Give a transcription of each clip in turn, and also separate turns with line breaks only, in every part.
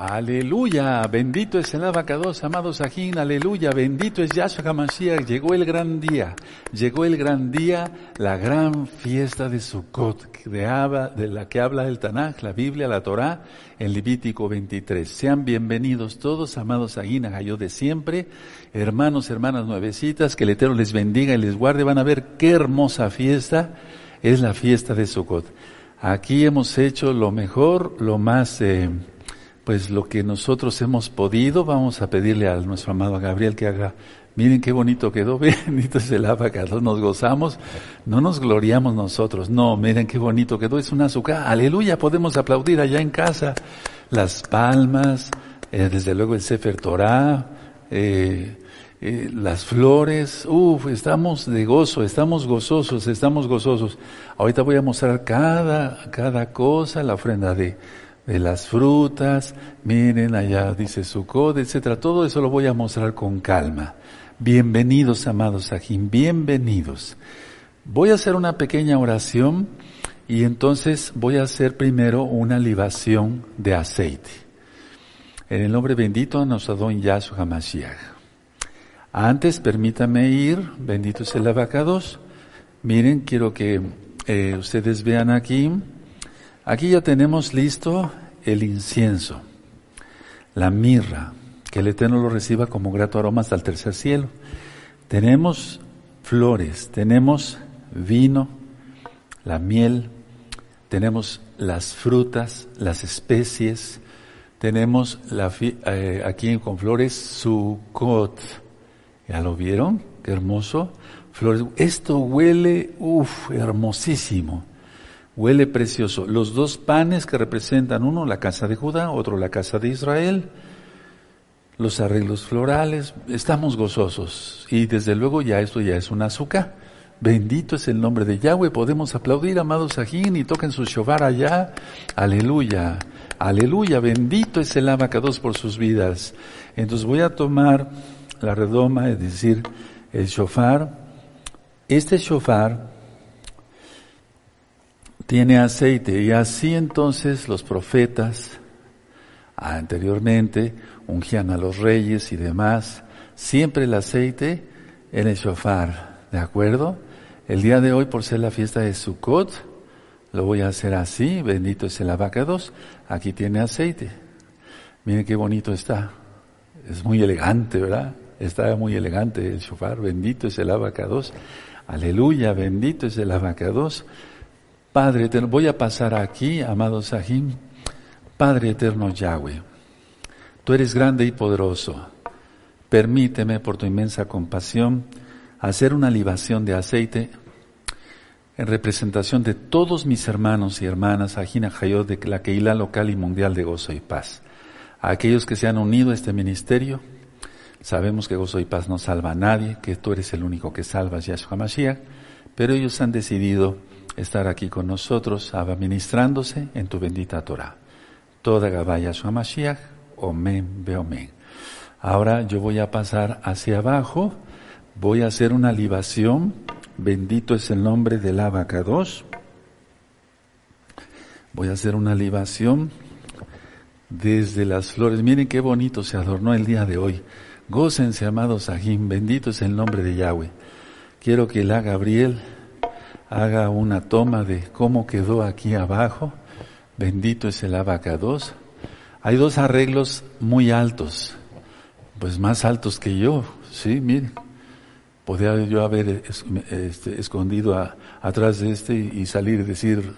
Aleluya, bendito es el abacados, amados ajín, aleluya, bendito es Yahshua HaMashiach, llegó el gran día, llegó el gran día, la gran fiesta de Sukkot, de, de la que habla el Tanaj, la Biblia, la Torá, en Levítico 23. Sean bienvenidos todos, amados ajín, yo de siempre, hermanos, hermanas nuevecitas, que el Eterno les bendiga y les guarde, van a ver qué hermosa fiesta es la fiesta de Sukkot. Aquí hemos hecho lo mejor, lo más... Eh, pues lo que nosotros hemos podido, vamos a pedirle a nuestro amado Gabriel que haga, miren qué bonito quedó, bendito es el abacado, nos gozamos, no nos gloriamos nosotros, no, miren qué bonito quedó, es un azúcar, aleluya, podemos aplaudir allá en casa, las palmas, eh, desde luego el Sefer Torah, eh, eh, las flores, uff, estamos de gozo, estamos gozosos, estamos gozosos. Ahorita voy a mostrar cada, cada cosa, la ofrenda de, de las frutas, miren allá dice Sukkot, etcétera. Todo eso lo voy a mostrar con calma. Bienvenidos, amados Ajim, bienvenidos. Voy a hacer una pequeña oración y entonces voy a hacer primero una libación de aceite. En el nombre bendito nos don Yahshua HaMashiach. Antes, permítame ir, bendito es el abacados. Miren, quiero que eh, ustedes vean aquí, Aquí ya tenemos listo el incienso, la mirra, que el Eterno lo reciba como grato aroma hasta el tercer cielo. Tenemos flores, tenemos vino, la miel, tenemos las frutas, las especies, tenemos la, eh, aquí con flores sucot. ¿Ya lo vieron? Qué hermoso. Flores. Esto huele, uff, hermosísimo. Huele precioso. Los dos panes que representan uno la casa de Judá, otro la casa de Israel, los arreglos florales, estamos gozosos. Y desde luego ya esto ya es un azúcar. Bendito es el nombre de Yahweh. Podemos aplaudir, amados Sajín, y toquen su shofar allá. Aleluya. Aleluya. Bendito es el abacados por sus vidas. Entonces voy a tomar la redoma, es decir, el shofar. Este shofar tiene aceite y así entonces los profetas anteriormente ungían a los reyes y demás, siempre el aceite en el shofar, ¿de acuerdo? El día de hoy, por ser la fiesta de Sukkot, lo voy a hacer así, bendito es el abacados, aquí tiene aceite. Miren qué bonito está, es muy elegante, ¿verdad? Está muy elegante el shofar, bendito es el abacados, aleluya, bendito es el abacados. Padre eterno, voy a pasar aquí, amado Sahim. Padre eterno Yahweh, tú eres grande y poderoso. Permíteme, por tu inmensa compasión, hacer una libación de aceite en representación de todos mis hermanos y hermanas, Ajina Hayot, de la Keilah local y mundial de gozo y paz. A aquellos que se han unido a este ministerio, sabemos que gozo y paz no salva a nadie, que tú eres el único que salvas, Yahshua Mashiach, pero ellos han decidido estar aquí con nosotros, administrándose en tu bendita Torah. Toda Gabaya Mashiach, Omen Beomen. Ahora yo voy a pasar hacia abajo, voy a hacer una libación, bendito es el nombre del abacados. Voy a hacer una libación desde las flores. Miren qué bonito se adornó el día de hoy. Gócense, amados Sahim, bendito es el nombre de Yahweh. Quiero que la Gabriel haga una toma de cómo quedó aquí abajo. Bendito es el abacados. Hay dos arreglos muy altos, pues más altos que yo, sí, mire. Podría yo haber este, escondido atrás de este y, salir y decir,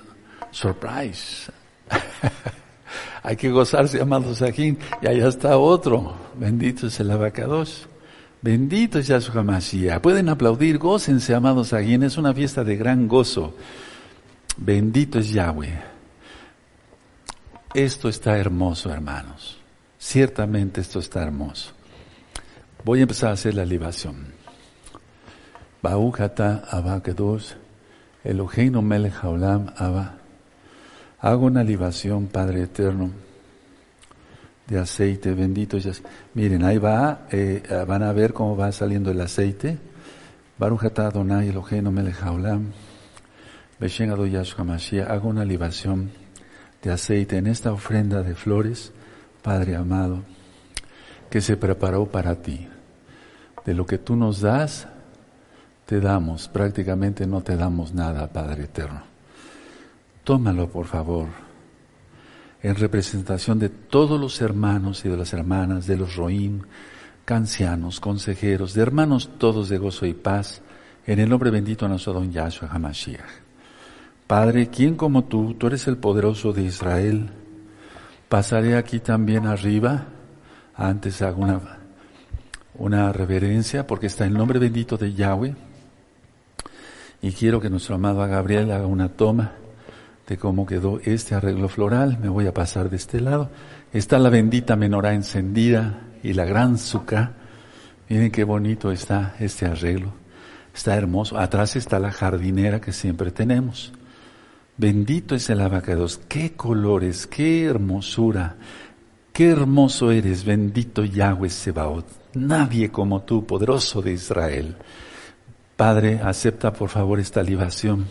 surprise. Hay que gozarse, amados aquí, y allá está otro. Bendito es el abacados. Bendito es Yahshua Mashiach. Pueden aplaudir, gócense, amados aquí. Es una fiesta de gran gozo. Bendito es Yahweh. Esto está hermoso, hermanos. Ciertamente esto está hermoso. Voy a empezar a hacer la libación. Baújata abacados, Eloheinu melech haolam abba. Hago una libación, Padre eterno de aceite, bendito Miren, ahí va, eh, van a ver cómo va saliendo el aceite. Hago una libación de aceite en esta ofrenda de flores, Padre amado, que se preparó para ti. De lo que tú nos das, te damos, prácticamente no te damos nada, Padre eterno. Tómalo, por favor, en representación de todos los hermanos y de las hermanas, de los Roim, cancianos, consejeros, de hermanos todos de gozo y paz, en el nombre bendito de nuestro don Yahshua HaMashiach. Padre, ¿quién como tú? Tú eres el poderoso de Israel. Pasaré aquí también arriba. Antes hago una, una reverencia porque está el nombre bendito de Yahweh. Y quiero que nuestro amado Gabriel haga una toma de cómo quedó este arreglo floral. Me voy a pasar de este lado. Está la bendita menorá encendida y la gran suca. Miren qué bonito está este arreglo. Está hermoso. Atrás está la jardinera que siempre tenemos. Bendito es el abacados. Qué colores, qué hermosura. Qué hermoso eres, bendito Yahweh Sebaot. Nadie como tú, poderoso de Israel. Padre, acepta por favor esta libación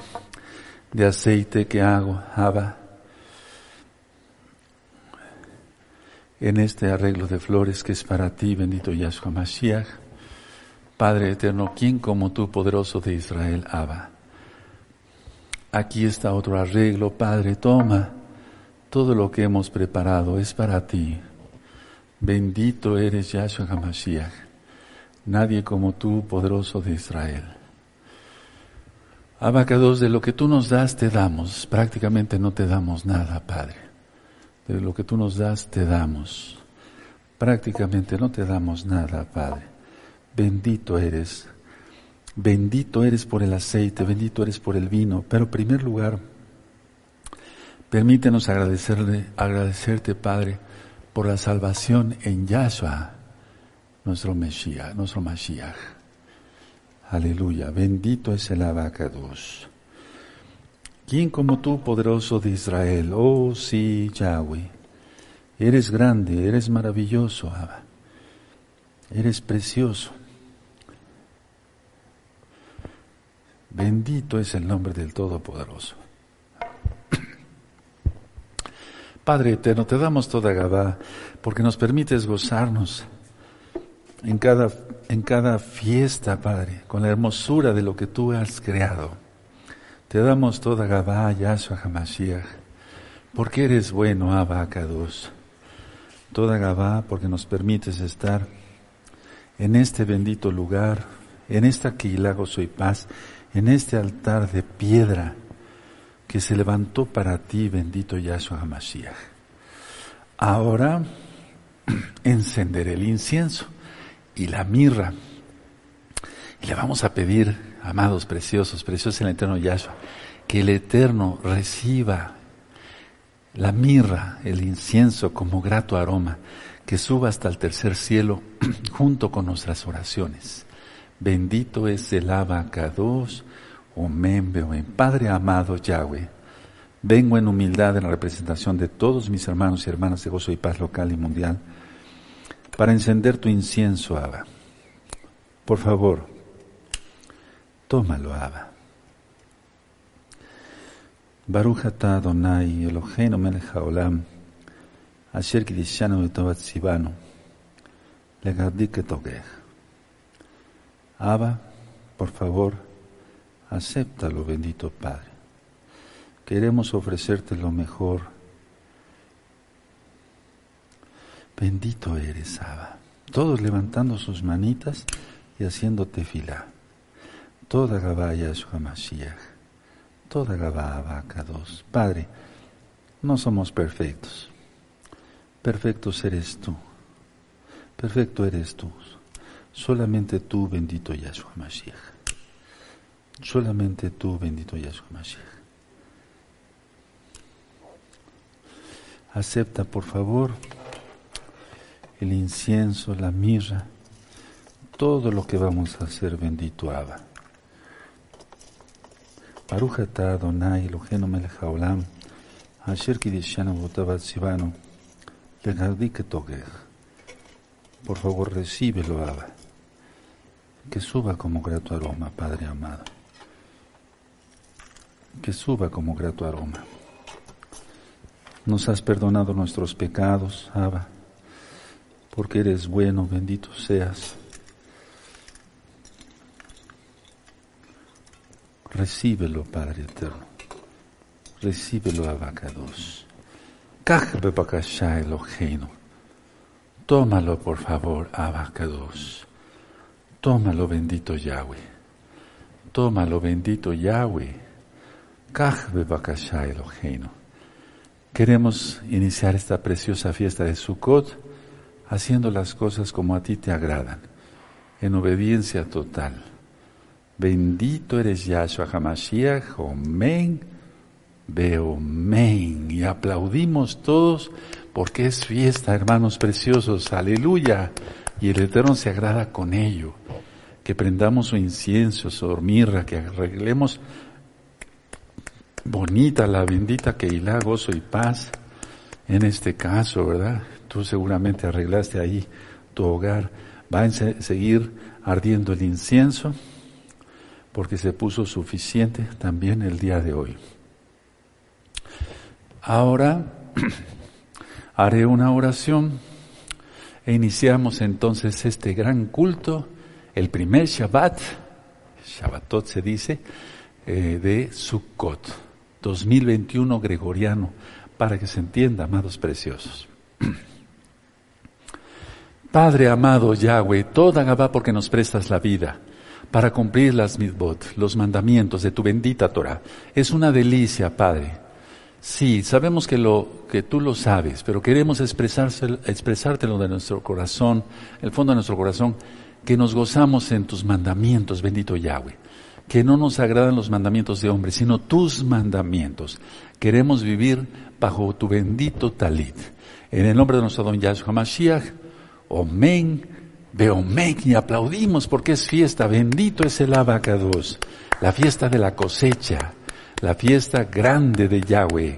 de aceite que hago, Abba, en este arreglo de flores que es para ti, bendito Yahshua Mashiach. Padre eterno, ¿quién como tú, poderoso de Israel, Abba? Aquí está otro arreglo, Padre, toma. Todo lo que hemos preparado es para ti. Bendito eres Yahshua HaMashiach. Nadie como tú, poderoso de Israel. Abacados, de lo que tú nos das, te damos. Prácticamente no te damos nada, Padre. De lo que tú nos das, te damos. Prácticamente no te damos nada, Padre. Bendito eres. Bendito eres por el aceite, bendito eres por el vino. Pero en primer lugar, permítenos agradecerle, agradecerte, Padre, por la salvación en Yahshua, nuestro Mesías, nuestro Mashiach. Aleluya, bendito es el abacados. ¿Quién como tú, poderoso de Israel? Oh sí, Yahweh. Eres grande, eres maravilloso, Abba. Eres precioso. Bendito es el nombre del Todopoderoso. Padre eterno, te damos toda Gabá porque nos permites gozarnos en cada, en cada fiesta, Padre, con la hermosura de lo que tú has creado. Te damos toda Gabá, Yahshua HaMashiach, porque eres bueno, Abba. Toda Gabá, porque nos permites estar en este bendito lugar, en esta Keilah Gozo y Paz, en este altar de piedra que se levantó para ti, bendito Yahshua HaMashiach. Ahora encenderé el incienso y la mirra. Y le vamos a pedir, amados preciosos, preciosos en el eterno Yahshua, que el eterno reciba la mirra, el incienso como grato aroma, que suba hasta el tercer cielo junto con nuestras oraciones. Bendito es el abacados, o en Padre amado Yahweh. Vengo en humildad en la representación de todos mis hermanos y hermanas de gozo y paz local y mundial para encender tu incienso, Abba. Por favor, tómalo, Abba. Baruch atah Adonai Eloheinu melech haolam, asher kidishanu etovat sivanu, legardik. Abba, por favor, acéptalo, bendito Padre. Queremos ofrecerte lo mejor Bendito eres, Abba. Todos levantando sus manitas y haciendo tefila. Toda Gabá Yahshua Mashiach. Toda Gabá Abacados. Padre, no somos perfectos. Perfectos eres tú. Perfecto eres tú. Solamente tú, bendito Yahshua Mashiach. Solamente tú, bendito Yahshua Mashiach. Acepta, por favor el incienso, la mirra, todo lo que vamos a hacer, bendito Abba. Adonai Eloheinu melech haolam, asher Por favor, recíbelo, Abba. Que suba como grato aroma, Padre amado. Que suba como grato aroma. Nos has perdonado nuestros pecados, Abba porque eres bueno, bendito seas. Recíbelo, Padre eterno. Recíbelo, Abacados. Tómalo, por favor, Abacados. Tómalo, bendito Yahweh. Tómalo, bendito Yahweh. Queremos iniciar esta preciosa fiesta de Sukkot haciendo las cosas como a ti te agradan, en obediencia total. Bendito eres Yahshua HaMashiach, Omen, Beomen. Y aplaudimos todos porque es fiesta, hermanos preciosos, aleluya. Y el Eterno se agrada con ello. Que prendamos su incienso, su hormirra, que arreglemos bonita la bendita Keilah, gozo y paz. En este caso, ¿verdad? Tú seguramente arreglaste ahí tu hogar. Va a seguir ardiendo el incienso porque se puso suficiente también el día de hoy. Ahora haré una oración e iniciamos entonces este gran culto, el primer Shabbat, Shabbatot se dice, eh, de Sukkot, 2021 gregoriano, para que se entienda, amados preciosos. Padre amado Yahweh, toda Gabá porque nos prestas la vida para cumplir las mitzvot, los mandamientos de tu bendita Torah. Es una delicia, Padre. Sí, sabemos que lo que tú lo sabes, pero queremos expresártelo de nuestro corazón, el fondo de nuestro corazón, que nos gozamos en tus mandamientos, bendito Yahweh. Que no nos agradan los mandamientos de hombres, sino tus mandamientos. Queremos vivir bajo tu bendito talit. En el nombre de nuestro don Yahshua Mashiach, Omen, Beomen, y aplaudimos porque es fiesta. Bendito es el abacados, la fiesta de la cosecha, la fiesta grande de Yahweh.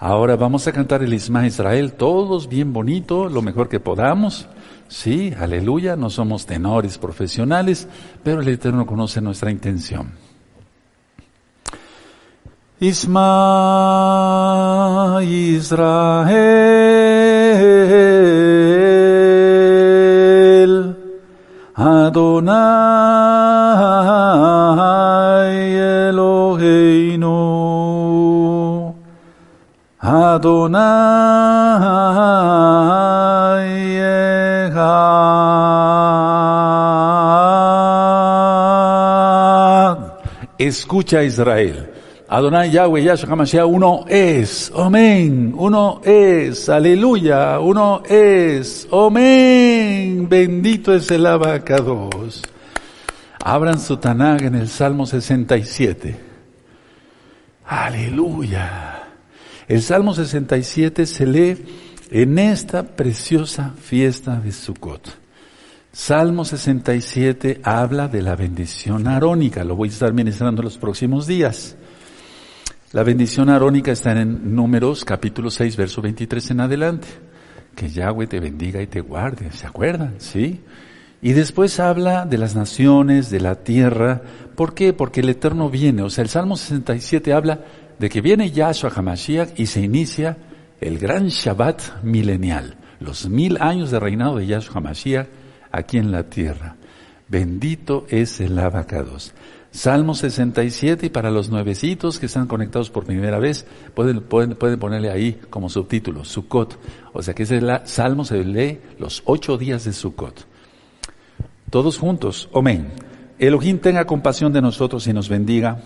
Ahora vamos a cantar el Isma Israel, todos bien bonito, lo mejor que podamos. Sí, aleluya, no somos tenores profesionales, pero el Eterno conoce nuestra intención. Isma Israel Adonai Eloheinu. Adonai Echad. Escucha Israel Adonai Yahweh Yahshua HaMashiach, uno es, amén, uno es, aleluya, uno es, amén, bendito es el abacados. Abran su Tanag en el Salmo 67. Aleluya. El Salmo 67 se lee en esta preciosa fiesta de Sukkot. Salmo 67 habla de la bendición arónica, lo voy a estar ministrando en los próximos días. La bendición arónica está en Números capítulo 6, verso 23 en adelante. Que Yahweh te bendiga y te guarde, ¿se acuerdan? ¿Sí? Y después habla de las naciones, de la tierra. ¿Por qué? Porque el Eterno viene. O sea, el Salmo 67 habla de que viene Yahshua HaMashiach y se inicia el gran Shabbat milenial. Los mil años de reinado de Yahshua HaMashiach aquí en la tierra. Bendito es el abacados. Salmo 67 y para los nuevecitos que están conectados por primera vez, pueden, pueden, pueden ponerle ahí como subtítulo, Sukkot. O sea que ese Salmo se lee los ocho días de Sukkot. Todos juntos, amén. Elohim tenga compasión de nosotros y nos bendiga,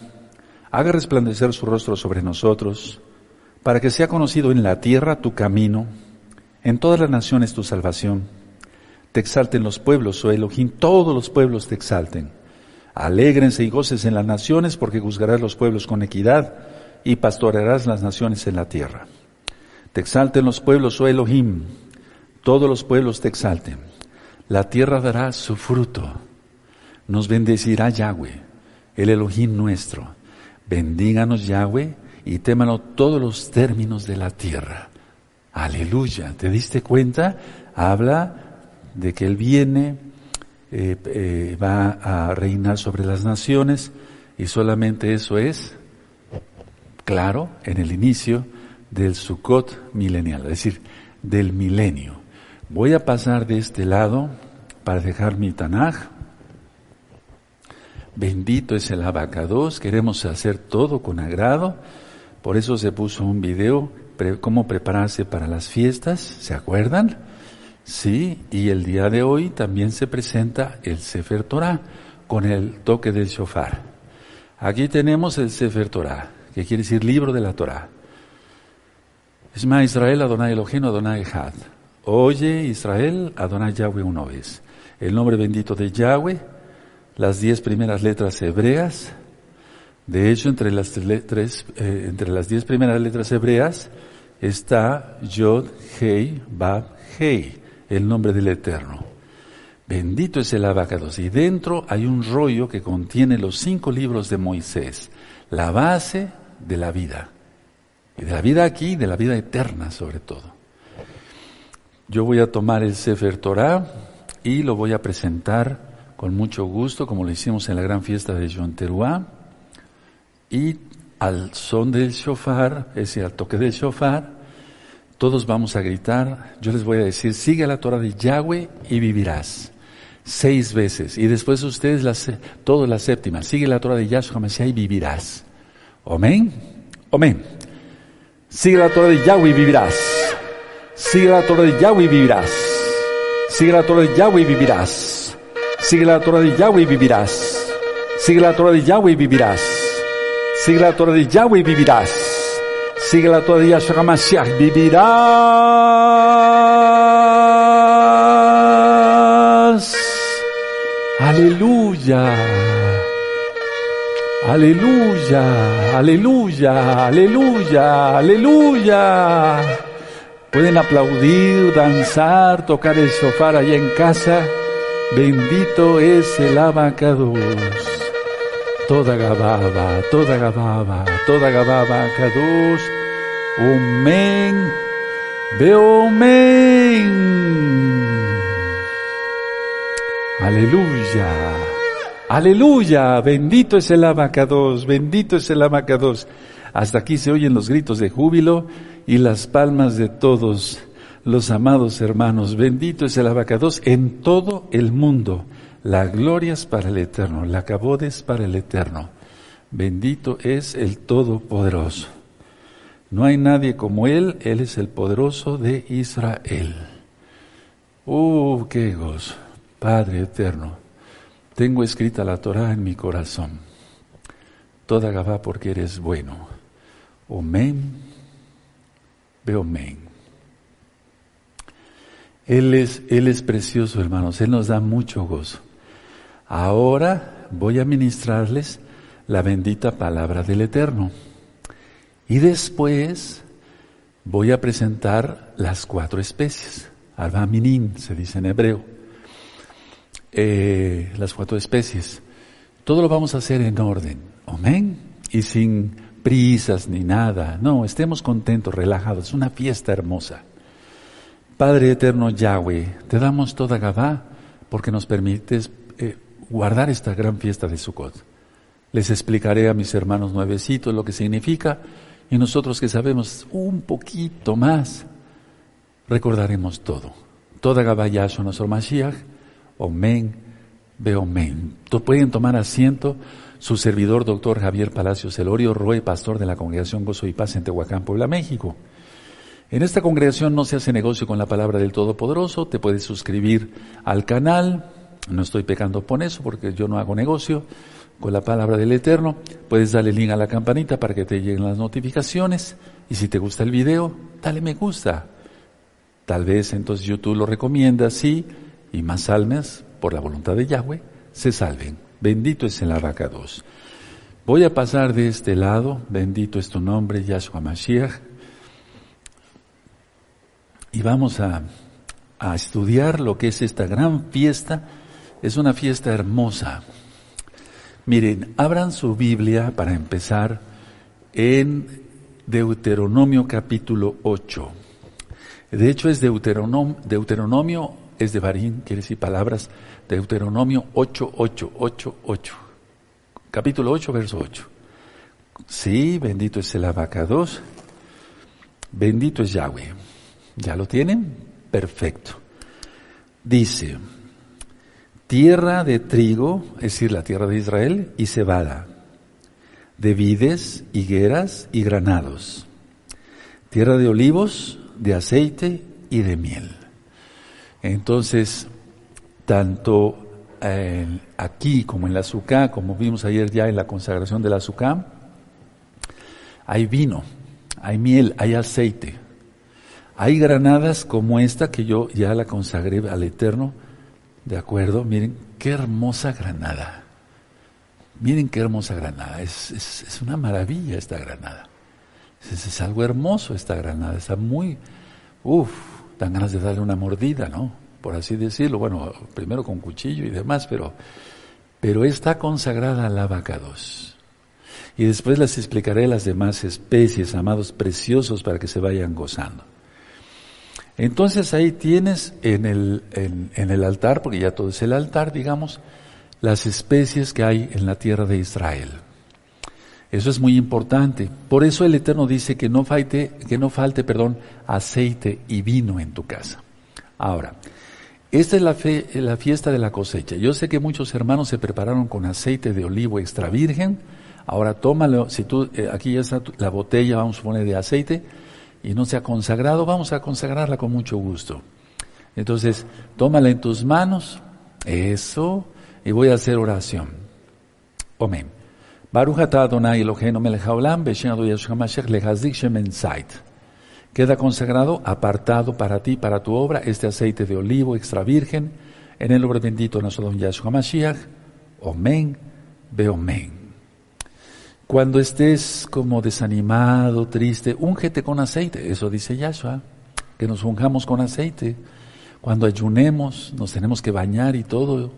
haga resplandecer su rostro sobre nosotros, para que sea conocido en la tierra tu camino, en todas las naciones tu salvación. Te exalten los pueblos, oh Elohim, todos los pueblos te exalten. Alégrense y goces en las naciones porque juzgarás los pueblos con equidad y pastorearás las naciones en la tierra. Te exalten los pueblos, oh Elohim, todos los pueblos te exalten. La tierra dará su fruto. Nos bendecirá Yahweh, el Elohim nuestro. Bendíganos Yahweh y témalo todos los términos de la tierra. Aleluya. ¿Te diste cuenta? Habla de que Él viene eh, eh, va a reinar sobre las naciones y solamente eso es claro en el inicio del Sukkot milenial, es decir, del milenio. Voy a pasar de este lado para dejar mi Tanaj. Bendito es el abacados. Queremos hacer todo con agrado. Por eso se puso un video, cómo prepararse para las fiestas. ¿Se acuerdan? Sí, y el día de hoy también se presenta el Sefer Torah con el toque del shofar. Aquí tenemos el Sefer Torah, que quiere decir libro de la Torah. Esma Israel, Adonai Elohim, Adonai Had. Oye Israel, Adonai Yahweh una vez. El nombre bendito de Yahweh, las diez primeras letras hebreas. De hecho, entre las, tres, eh, entre las diez primeras letras hebreas está Yod, Hei, Bab, Hei, el nombre del Eterno. Bendito es el abacados. Y dentro hay un rollo que contiene los cinco libros de Moisés, la base de la vida. Y de la vida aquí, de la vida eterna sobre todo. Yo voy a tomar el Sefer Torah y lo voy a presentar con mucho gusto, como lo hicimos en la gran fiesta de Yom Teruah. Y al son del shofar, es decir, al toque del shofar, todos vamos a gritar. Yo les voy a decir, sigue la Torah de Yahweh y vivirás. Seis veces. Y después ustedes, la, todos la séptima. Sigue la Torah de Yahshua Mashiach y vivirás. Amén. Amén. Sigue la Torah de Yahweh y vivirás. Sigue la Torah de Yahweh y vivirás. Sigue la Torah de Yahweh y vivirás. Sigue la Torah de Yahweh y vivirás. Sigue la Torah de Yahweh y vivirás. Sigue la Torah de Yahweh y vivirás. Sigue la Torah de Yahshua Mashiach. Vivirás. Aleluya. Aleluya, aleluya, aleluya, aleluya. Pueden aplaudir, danzar, tocar el sofá allá en casa. Bendito es el abacados. Toda gababa, toda gababa, toda gababa, kadosh. Omen, beomen. Aleluya. Aleluya, bendito es el abacados, bendito es el abacados. Hasta aquí se oyen los gritos de júbilo y las palmas de todos los amados hermanos. Bendito es el abacados en todo el mundo. La gloria es para el eterno, la cabodes para el eterno. Bendito es el Todopoderoso. No hay nadie como Él, Él es el poderoso de Israel. ¡Uh, qué gozo! Padre eterno. Tengo escrita la Torah en mi corazón. Toda Gabá porque eres bueno. Omen, men. Él es, Él es precioso, hermanos. Él nos da mucho gozo. Ahora voy a ministrarles la bendita palabra del Eterno. Y después voy a presentar las cuatro especies. Arba Minin, se dice en hebreo eh, las cuatro especies. Todo lo vamos a hacer en orden. Amén. Y sin prisas ni nada. No, estemos contentos, relajados. Es una fiesta hermosa. Padre eterno Yahweh, te damos toda Gabá porque nos permites eh, guardar esta gran fiesta de Sukkot. Les explicaré a mis hermanos nuevecitos lo que significa y nosotros que sabemos un poquito más, recordaremos todo. Toda Gabá Yahshua, nuestro Mashiach, Omen, Beomen. Pueden tomar asiento su servidor, doctor Javier Palacios Celorio, Roe, pastor de la Congregación Gozo y Paz en Tehuacán, Puebla, México. En esta congregación no se hace negocio con la palabra del Todopoderoso, te puedes suscribir al canal, no estoy pecando por eso porque yo no hago negocio con la palabra del Eterno, puedes darle link a la campanita para que te lleguen las notificaciones y si te gusta el video, dale me gusta. Tal vez entonces YouTube lo recomienda, sí, y más almas, por la voluntad de Yahweh, se salven. Bendito es el abacados. Voy a pasar de este lado, bendito es tu nombre, Yahshua Mashiach, y vamos a, a estudiar lo que es esta gran fiesta. Es una fiesta hermosa. Miren, abran su Biblia para empezar en Deuteronomio capítulo 8. De hecho es Deuteronomio, Deuteronomio es de Barín, quiere decir palabras, Deuteronomio 8, 8, 8, 8. Capítulo 8, verso 8. Sí, bendito es el abacados, bendito es Yahweh. ¿Ya lo tienen? Perfecto. dice, tierra de trigo, es decir, la tierra de Israel, y cebada, de vides, higueras y granados, tierra de olivos, de aceite y de miel. Entonces, tanto eh, aquí como en la azúcar, como vimos ayer ya en la consagración del azúcar, hay vino, hay miel, hay aceite. Hay granadas como esta que yo ya la consagré al Eterno. ¿De acuerdo? Miren, qué hermosa granada. Miren qué hermosa granada. Es, es, una maravilla esta granada. Es, es, algo hermoso esta granada. Está muy... Uf, dan ganas de darle una mordida, ¿no? Por así decirlo. Bueno, primero con cuchillo y demás, pero, pero está consagrada al abacados. Y después les explicaré las demás especies, amados preciosos, para que se vayan gozando. Entonces ahí tienes en el, en, el altar, porque ya todo es el altar, digamos, las especies que hay en la tierra de Israel. Eso es muy importante. Por eso el Eterno dice que no falte, que no falte, perdón, aceite y vino en tu casa. Ahora, esta es la, fe, la fiesta de la cosecha. Yo sé que muchos hermanos se prepararon con aceite de olivo extra virgen. Ahora tómalo, si tú, eh, aquí ya está la botella, vamos a poner de aceite, y no se ha consagrado, vamos a consagrarla con mucho gusto. Entonces, tómala en tus manos, eso, y voy a hacer oración. Amén. Queda consagrado, apartado para ti, para tu obra, este aceite de olivo extra virgen, en el nombre bendito de nuestro don Yahshua Mashiach. Amén, ve amén. Cuando estés como desanimado, triste, úngete con aceite. Eso dice Yahshua, que nos ungamos con aceite. Cuando ayunemos, nos tenemos que bañar y todo,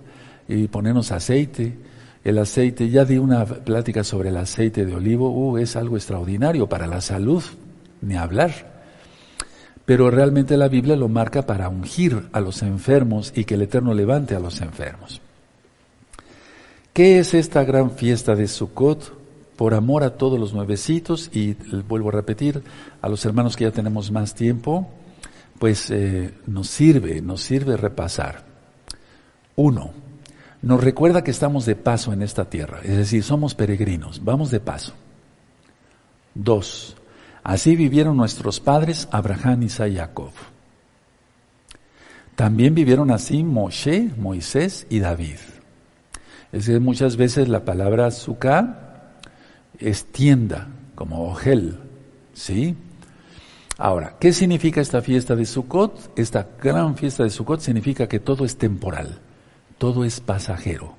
y ponernos aceite. El aceite, ya di una plática sobre el aceite de olivo, uh, es algo extraordinario para la salud, ni hablar. Pero realmente la Biblia lo marca para ungir a los enfermos y que el Eterno levante a los enfermos. ¿Qué es esta gran fiesta de Sukkot? Por amor a todos los nuevecitos y vuelvo a repetir, a los hermanos que ya tenemos más tiempo, pues eh, nos sirve, nos sirve repasar. Uno, nos recuerda que estamos de paso en esta tierra, es decir, somos peregrinos, vamos de paso. Dos, así vivieron nuestros padres Abraham, Isaac y Jacob. También vivieron así Moshe, Moisés y David. Es decir, muchas veces la palabra suká es tienda, como Ogel, ¿sí? Ahora, ¿qué significa esta fiesta de Sukkot? Esta gran fiesta de Sukkot significa que todo es temporal, todo es pasajero.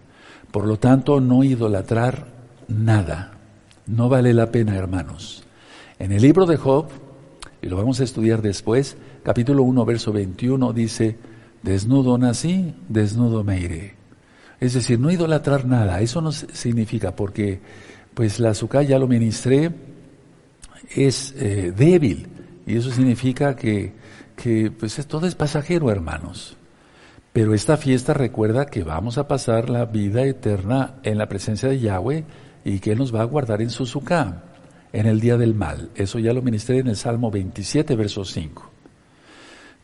Por lo tanto, no idolatrar nada. No vale la pena, hermanos. En el libro de Job, y lo vamos a estudiar después, capítulo 1, verso 21, dice, desnudo nací, desnudo me iré. Es decir, no idolatrar nada. Eso no significa porque pues la azúcar ya lo ministré, es eh, débil. Y eso significa que, pues todo es pasajero, hermanos. Pero esta fiesta recuerda que vamos a pasar la vida eterna en la presencia de Yahweh y que Él nos va a guardar en su suká, en el día del mal. Eso ya lo ministré en el Salmo 27, verso 5.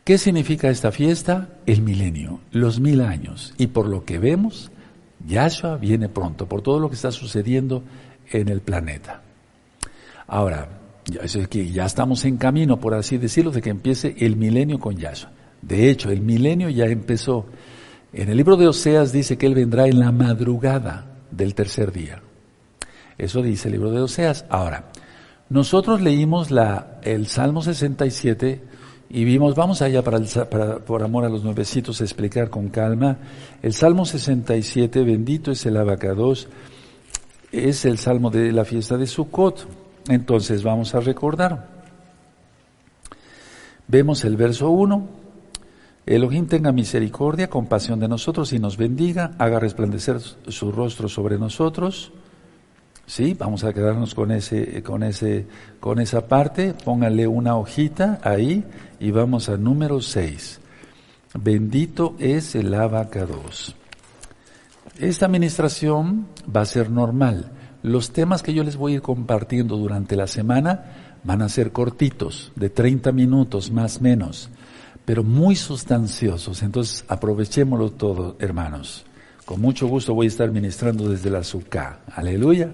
¿Qué significa esta fiesta? El milenio, los mil años. Y por lo que vemos, Yahshua viene pronto, por todo lo que está sucediendo en el planeta. Ahora, ya, que ya estamos en camino, por así decirlo, de que empiece el milenio con Yahshua. De hecho, el milenio ya empezó. En el libro de Oseas dice que Él vendrá en la madrugada del tercer día. Eso dice el libro de Oseas. Ahora, nosotros leímos el Salmo 67 y vimos, vamos allá para, por amor a los nuevecitos, explicar con calma. El Salmo 67, bendito es el abacados es el salmo de la fiesta de Sukkot. Entonces vamos a recordar. Vemos el verso 1. Elohim tenga misericordia, compasión de nosotros y nos bendiga, haga resplandecer su rostro sobre nosotros. Sí, vamos a quedarnos con ese, con ese, con esa parte. Pónganle una hojita ahí y vamos a número 6. Bendito es el abacados. Esta administración va a ser normal. Los temas que yo les voy a ir compartiendo durante la semana van a ser cortitos, de 30 minutos más menos, pero muy sustanciosos. Entonces, aprovechémoslo todo, hermanos. Con mucho gusto voy a estar ministrando desde la Sukkah. Aleluya.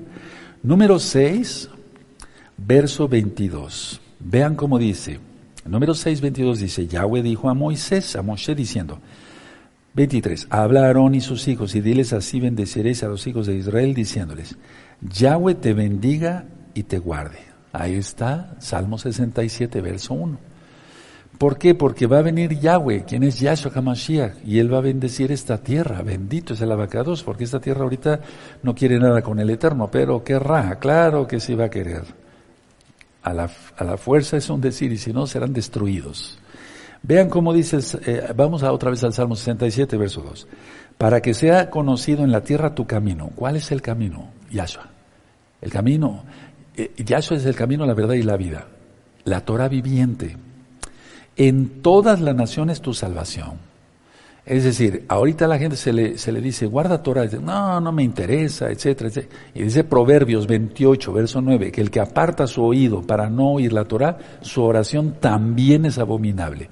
Número 6, verso 22. Vean cómo dice. Número 6, 22 dice, Yahweh dijo a Moisés, a Moshe diciendo, 23, habla y sus hijos y diles así bendeciréis a los hijos de Israel diciéndoles, Yahweh te bendiga y te guarde. Ahí está, Salmo 67, verso 1. ¿Por qué? Porque va a venir Yahweh, quien es Yahshua HaMashiach, y Él va a bendecir esta tierra. Bendito es el abacados, porque esta tierra ahorita no quiere nada con el Eterno, pero querrá, claro que sí va a querer. A la, a la fuerza es un decir, y si no, serán destruidos. Vean cómo dice, eh, vamos a otra vez al Salmo 67, verso 2. Para que sea conocido en la tierra tu camino. ¿Cuál es el camino? Yahshua. El camino, eh, Yahshua es el camino, la verdad y la vida. La Torah viviente en todas las naciones tu salvación. Es decir, ahorita la gente se le, se le dice, guarda Torah, no, no me interesa, etcétera, etcétera. Y dice Proverbios 28, verso 9, que el que aparta su oído para no oír la Torah, su oración también es abominable.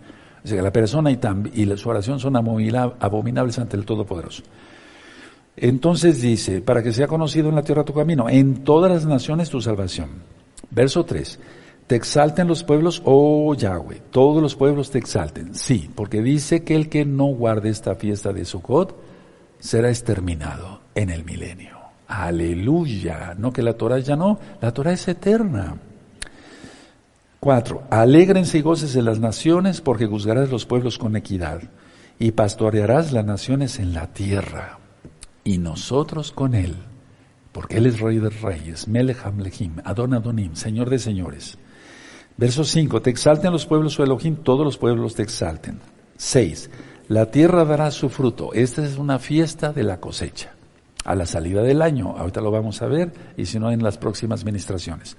O sea, la persona y, y su oración son abominables ante el Todopoderoso. Entonces dice, para que sea conocido en la tierra tu camino, en todas las naciones tu salvación. Verso 3, te exalten los pueblos, oh Yahweh, todos los pueblos te exalten. Sí, porque dice que el que no guarde esta fiesta de Sukkot será exterminado en el milenio. Aleluya. No que la Torah ya no, la Torah es eterna. Cuatro, alégrense y goces de las naciones porque juzgarás los pueblos con equidad y pastorearás las naciones en la tierra y nosotros con él, porque él es rey de reyes, Melech Hamlechim, Adon Adonim, Señor de señores. Verso 5, te exalten los pueblos, su Elohim, todos los pueblos te exalten. 6, la tierra dará su fruto. Esta es una fiesta de la cosecha. A la salida del año, ahorita lo vamos a ver, y si no en las próximas ministraciones.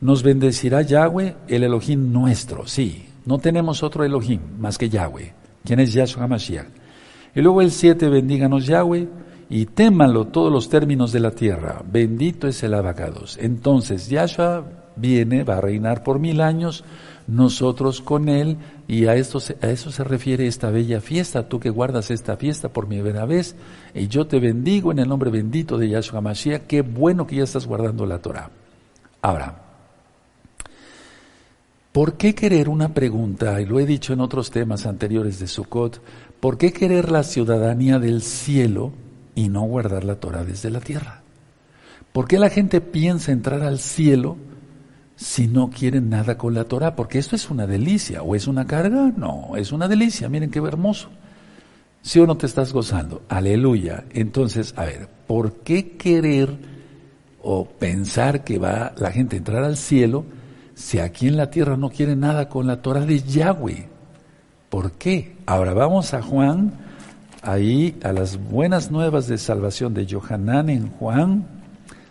Nos bendecirá Yahweh, el Elohim nuestro. Sí, no tenemos otro Elohim más que Yahweh, quien es Yahshua HaMashiach. Y luego el 7, bendíganos Yahweh, y témanlo todos los términos de la tierra. Bendito es el abacados. Entonces, Yahshua viene, va a reinar por mil años, nosotros con él, y a, esto, a eso se refiere esta bella fiesta, tú que guardas esta fiesta por mi buena vez, y yo te bendigo en el nombre bendito de Yahshua Mashiach, qué bueno que ya estás guardando la Torah. Ahora, ¿por qué querer una pregunta, y lo he dicho en otros temas anteriores de Sukkot, ¿por qué querer la ciudadanía del cielo y no guardar la Torah desde la tierra? ¿Por qué la gente piensa entrar al cielo si no quieren nada con la Torah, porque esto es una delicia, o es una carga, no, es una delicia, miren qué hermoso. Si ¿Sí o no te estás gozando, aleluya. Entonces, a ver, ¿por qué querer o pensar que va la gente a entrar al cielo si aquí en la tierra no quieren nada con la Torah de Yahweh? ¿Por qué? Ahora vamos a Juan, ahí a las buenas nuevas de salvación de Johanán en Juan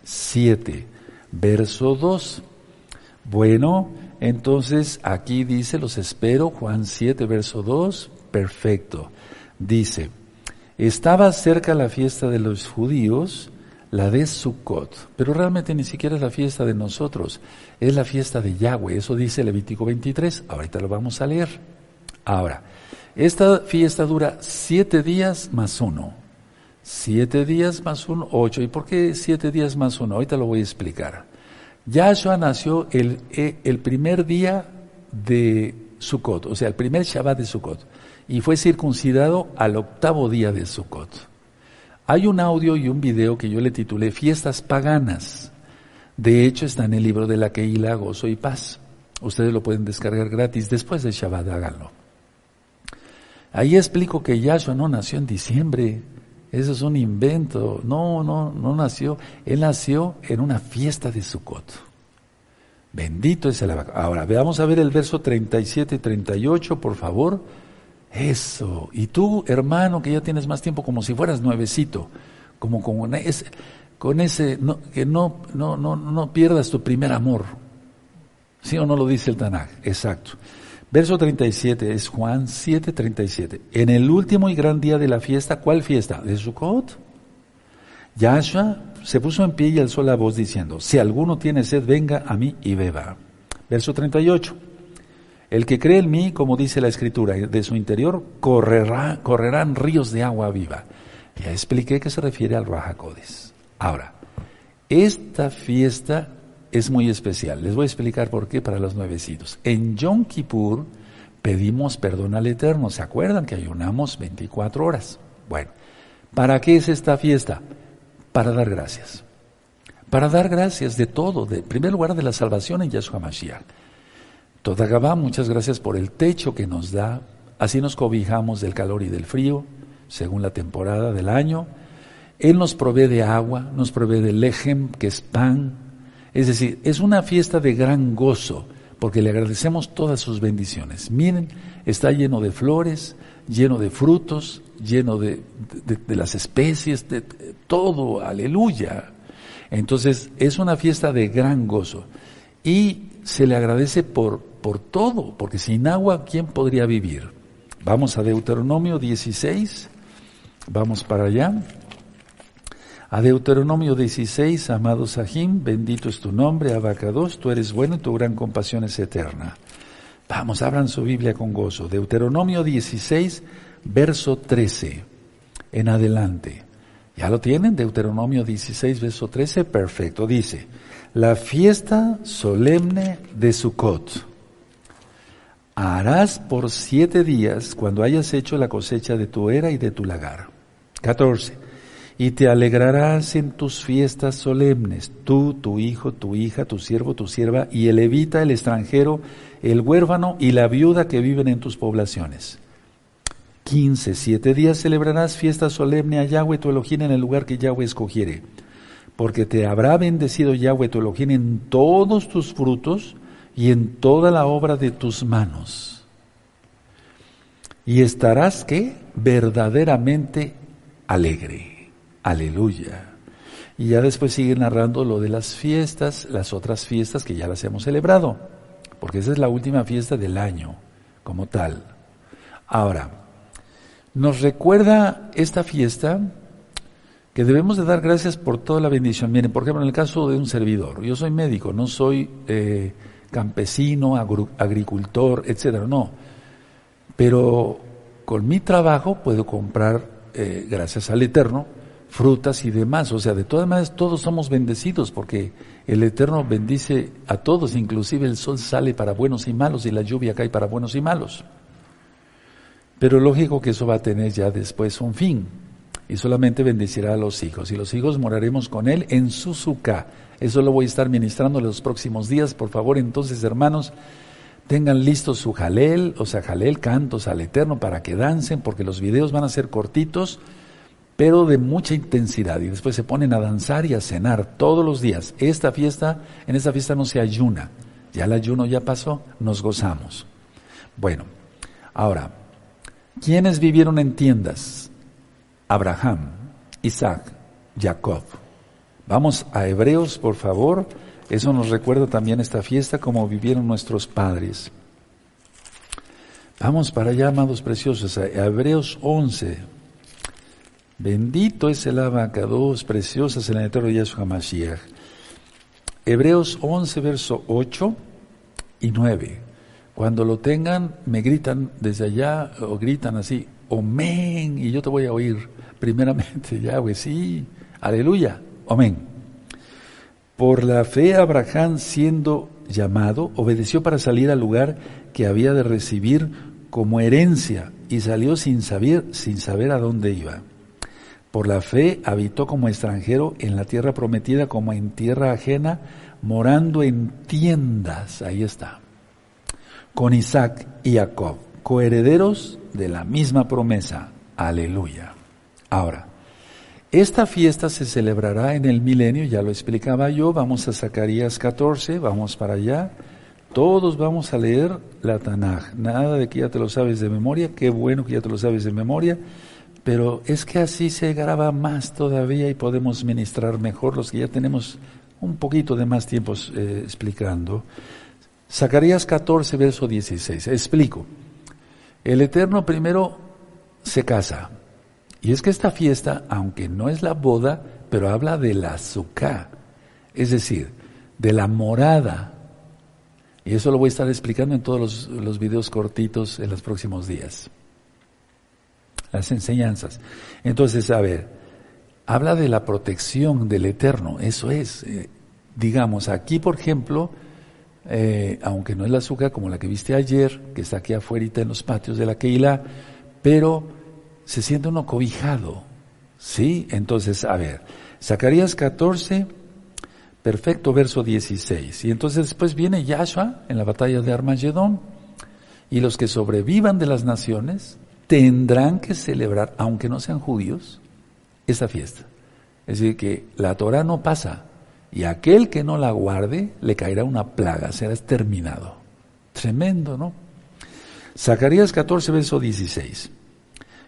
7, verso 2. Bueno, entonces aquí dice, los espero, Juan 7, verso 2, perfecto. Dice, estaba cerca la fiesta de los judíos, la de Sukkot, pero realmente ni siquiera es la fiesta de nosotros, es la fiesta de Yahweh, eso dice Levítico 23, ahorita lo vamos a leer. Ahora, esta fiesta dura siete días más uno. Siete días más uno, ocho. ¿Y por qué siete días más uno? Ahorita lo voy a explicar. Yahshua nació el, eh, el primer día de Sukkot, o sea, el primer Shabbat de Sukkot, y fue circuncidado al octavo día de Sukkot. Hay un audio y un video que yo le titulé Fiestas Paganas. De hecho, está en el libro de la Keila, Gozo y Paz. Ustedes lo pueden descargar gratis después de Shabbat, háganlo. Ahí explico que Yahshua no nació en diciembre, eso es un invento. No, no, no nació. Él nació en una fiesta de Sukkot. Bendito es el Ahora, veamos a ver el verso 37 y 38, por favor. Eso. Y tú, hermano, que ya tienes más tiempo, como si fueras nuevecito, como con ese, con ese que no, no, no, no pierdas tu primer amor. ¿Sí o no lo dice el Tanaj? Exacto. Verso 37 es Juan 7:37. En el último y gran día de la fiesta, ¿cuál fiesta? De Sukkot. Yahshua se puso en pie y alzó la voz diciendo, si alguno tiene sed, venga a mí y beba. Verso 38. El que cree en mí, como dice la escritura, de su interior correrá, correrán ríos de agua viva. Ya expliqué que se refiere al Rajacodes. Ahora, esta fiesta es muy especial. Les voy a explicar por qué para los nuevecitos. En Yom Kippur pedimos perdón al Eterno. ¿Se acuerdan que ayunamos 24 horas? Bueno, ¿para qué es esta fiesta? Para dar gracias. Para dar gracias de todo, de, en primer lugar de la salvación en Yahshua Mashiach. Toda Gabá, muchas gracias por el techo que nos da. Así nos cobijamos del calor y del frío, según la temporada del año. Él nos provee de agua, nos provee de lejem, que es pan. Es decir, es una fiesta de gran gozo, porque le agradecemos todas sus bendiciones. Miren, está lleno de flores, lleno de frutos, lleno de, de las especies, de todo, aleluya. Entonces, es una fiesta de gran gozo. Y se le agradece por, por todo, porque sin agua, ¿quién podría vivir? Vamos a Deuteronomio 16, vamos para allá. A Deuteronomio 16, amado Sahim, bendito es tu nombre, Abacados, tú eres bueno y tu gran compasión es eterna. Vamos, abran su Biblia con gozo. Deuteronomio 16, verso 13, en adelante. ¿Ya lo tienen? Deuteronomio 16, verso 13, perfecto. Dice, la fiesta solemne de Sukkot. Harás por siete días cuando hayas hecho la cosecha de tu era y de tu lagar. 14. Y te alegrarás en tus fiestas solemnes, tú, tu hijo, tu hija, tu siervo, tu sierva, y el levita, el extranjero, el huérfano y la viuda que viven en tus poblaciones. 15. Siete días celebrarás fiesta solemne a Yahweh tu Elohim en el lugar que Yahweh escogiere porque te habrá bendecido Yahweh tu Elohim en todos tus frutos y en toda la obra de tus manos. Y estarás que verdaderamente alegre. Aleluya. Y ya después sigue narrando lo de las fiestas, las otras fiestas que ya las hemos celebrado, porque esa es la última fiesta del año como tal. Ahora, nos recuerda esta fiesta que debemos de dar gracias por toda la bendición. Miren, por ejemplo, en el caso de un servidor, yo soy médico, no soy eh, campesino, agricultor, etcétera, no. Pero con mi trabajo puedo comprar, eh, gracias al Eterno, frutas y demás. O sea, de todas maneras, todos somos bendecidos porque el Eterno bendice a todos, inclusive el sol sale para buenos y malos y la lluvia cae para buenos y malos. Pero lógico que eso va a tener ya después un fin y solamente bendecirá a los hijos. Y los hijos moraremos con él en su Eso lo voy a estar ministrando los próximos días. Por favor, entonces, hermanos, tengan listos su jalel, o sea, jalel, cantos al Eterno para que dancen, porque los videos van a ser cortitos, pero de mucha intensidad. Y después se ponen a danzar y a cenar todos los días. Esta fiesta, en esta fiesta no se ayuna. Ya el ayuno ya pasó, nos gozamos. Bueno, ahora, ¿quiénes vivieron en tiendas? Abraham, Isaac, Jacob. Vamos a Hebreos, por favor. Eso nos recuerda también esta fiesta como vivieron nuestros padres. Vamos para allá, amados preciosos, a Hebreos 11. Bendito es el abacados, preciosas en el eterno Yahshua Mashiach. Hebreos 11, verso 8 y 9. Cuando lo tengan, me gritan desde allá o gritan así, Amén, y yo te voy a oír primeramente, Yahweh, sí, aleluya, amén. Por la fe Abraham siendo llamado, obedeció para salir al lugar que había de recibir como herencia y salió sin saber, sin saber a dónde iba. Por la fe habitó como extranjero en la tierra prometida como en tierra ajena, morando en tiendas, ahí está, con Isaac y Jacob, coherederos de la misma promesa. Aleluya. Ahora, esta fiesta se celebrará en el milenio, ya lo explicaba yo, vamos a Zacarías 14, vamos para allá. Todos vamos a leer la Tanaj. Nada de que ya te lo sabes de memoria, qué bueno que ya te lo sabes de memoria, pero es que así se graba más todavía y podemos ministrar mejor los que ya tenemos un poquito de más tiempo eh, explicando. Zacarías 14, verso 16. Explico. El Eterno primero se casa, y es que esta fiesta, aunque no es la boda, pero habla de la azúcar, es decir, de la morada. Y eso lo voy a estar explicando en todos los, los videos cortitos en los próximos días. Las enseñanzas. Entonces, a ver, habla de la protección del Eterno, eso es. Eh, digamos, aquí, por ejemplo, eh, aunque no es la azúcar como la que viste ayer, que está aquí afuera en los patios de la Keila, pero se siente uno cobijado, ¿sí? Entonces, a ver, Zacarías 14, perfecto, verso 16. Y entonces después viene Yahshua en la batalla de Armagedón, y los que sobrevivan de las naciones tendrán que celebrar, aunque no sean judíos, esa fiesta. Es decir, que la Torah no pasa, y aquel que no la guarde le caerá una plaga, será exterminado. Tremendo, ¿no? Zacarías 14, verso 16.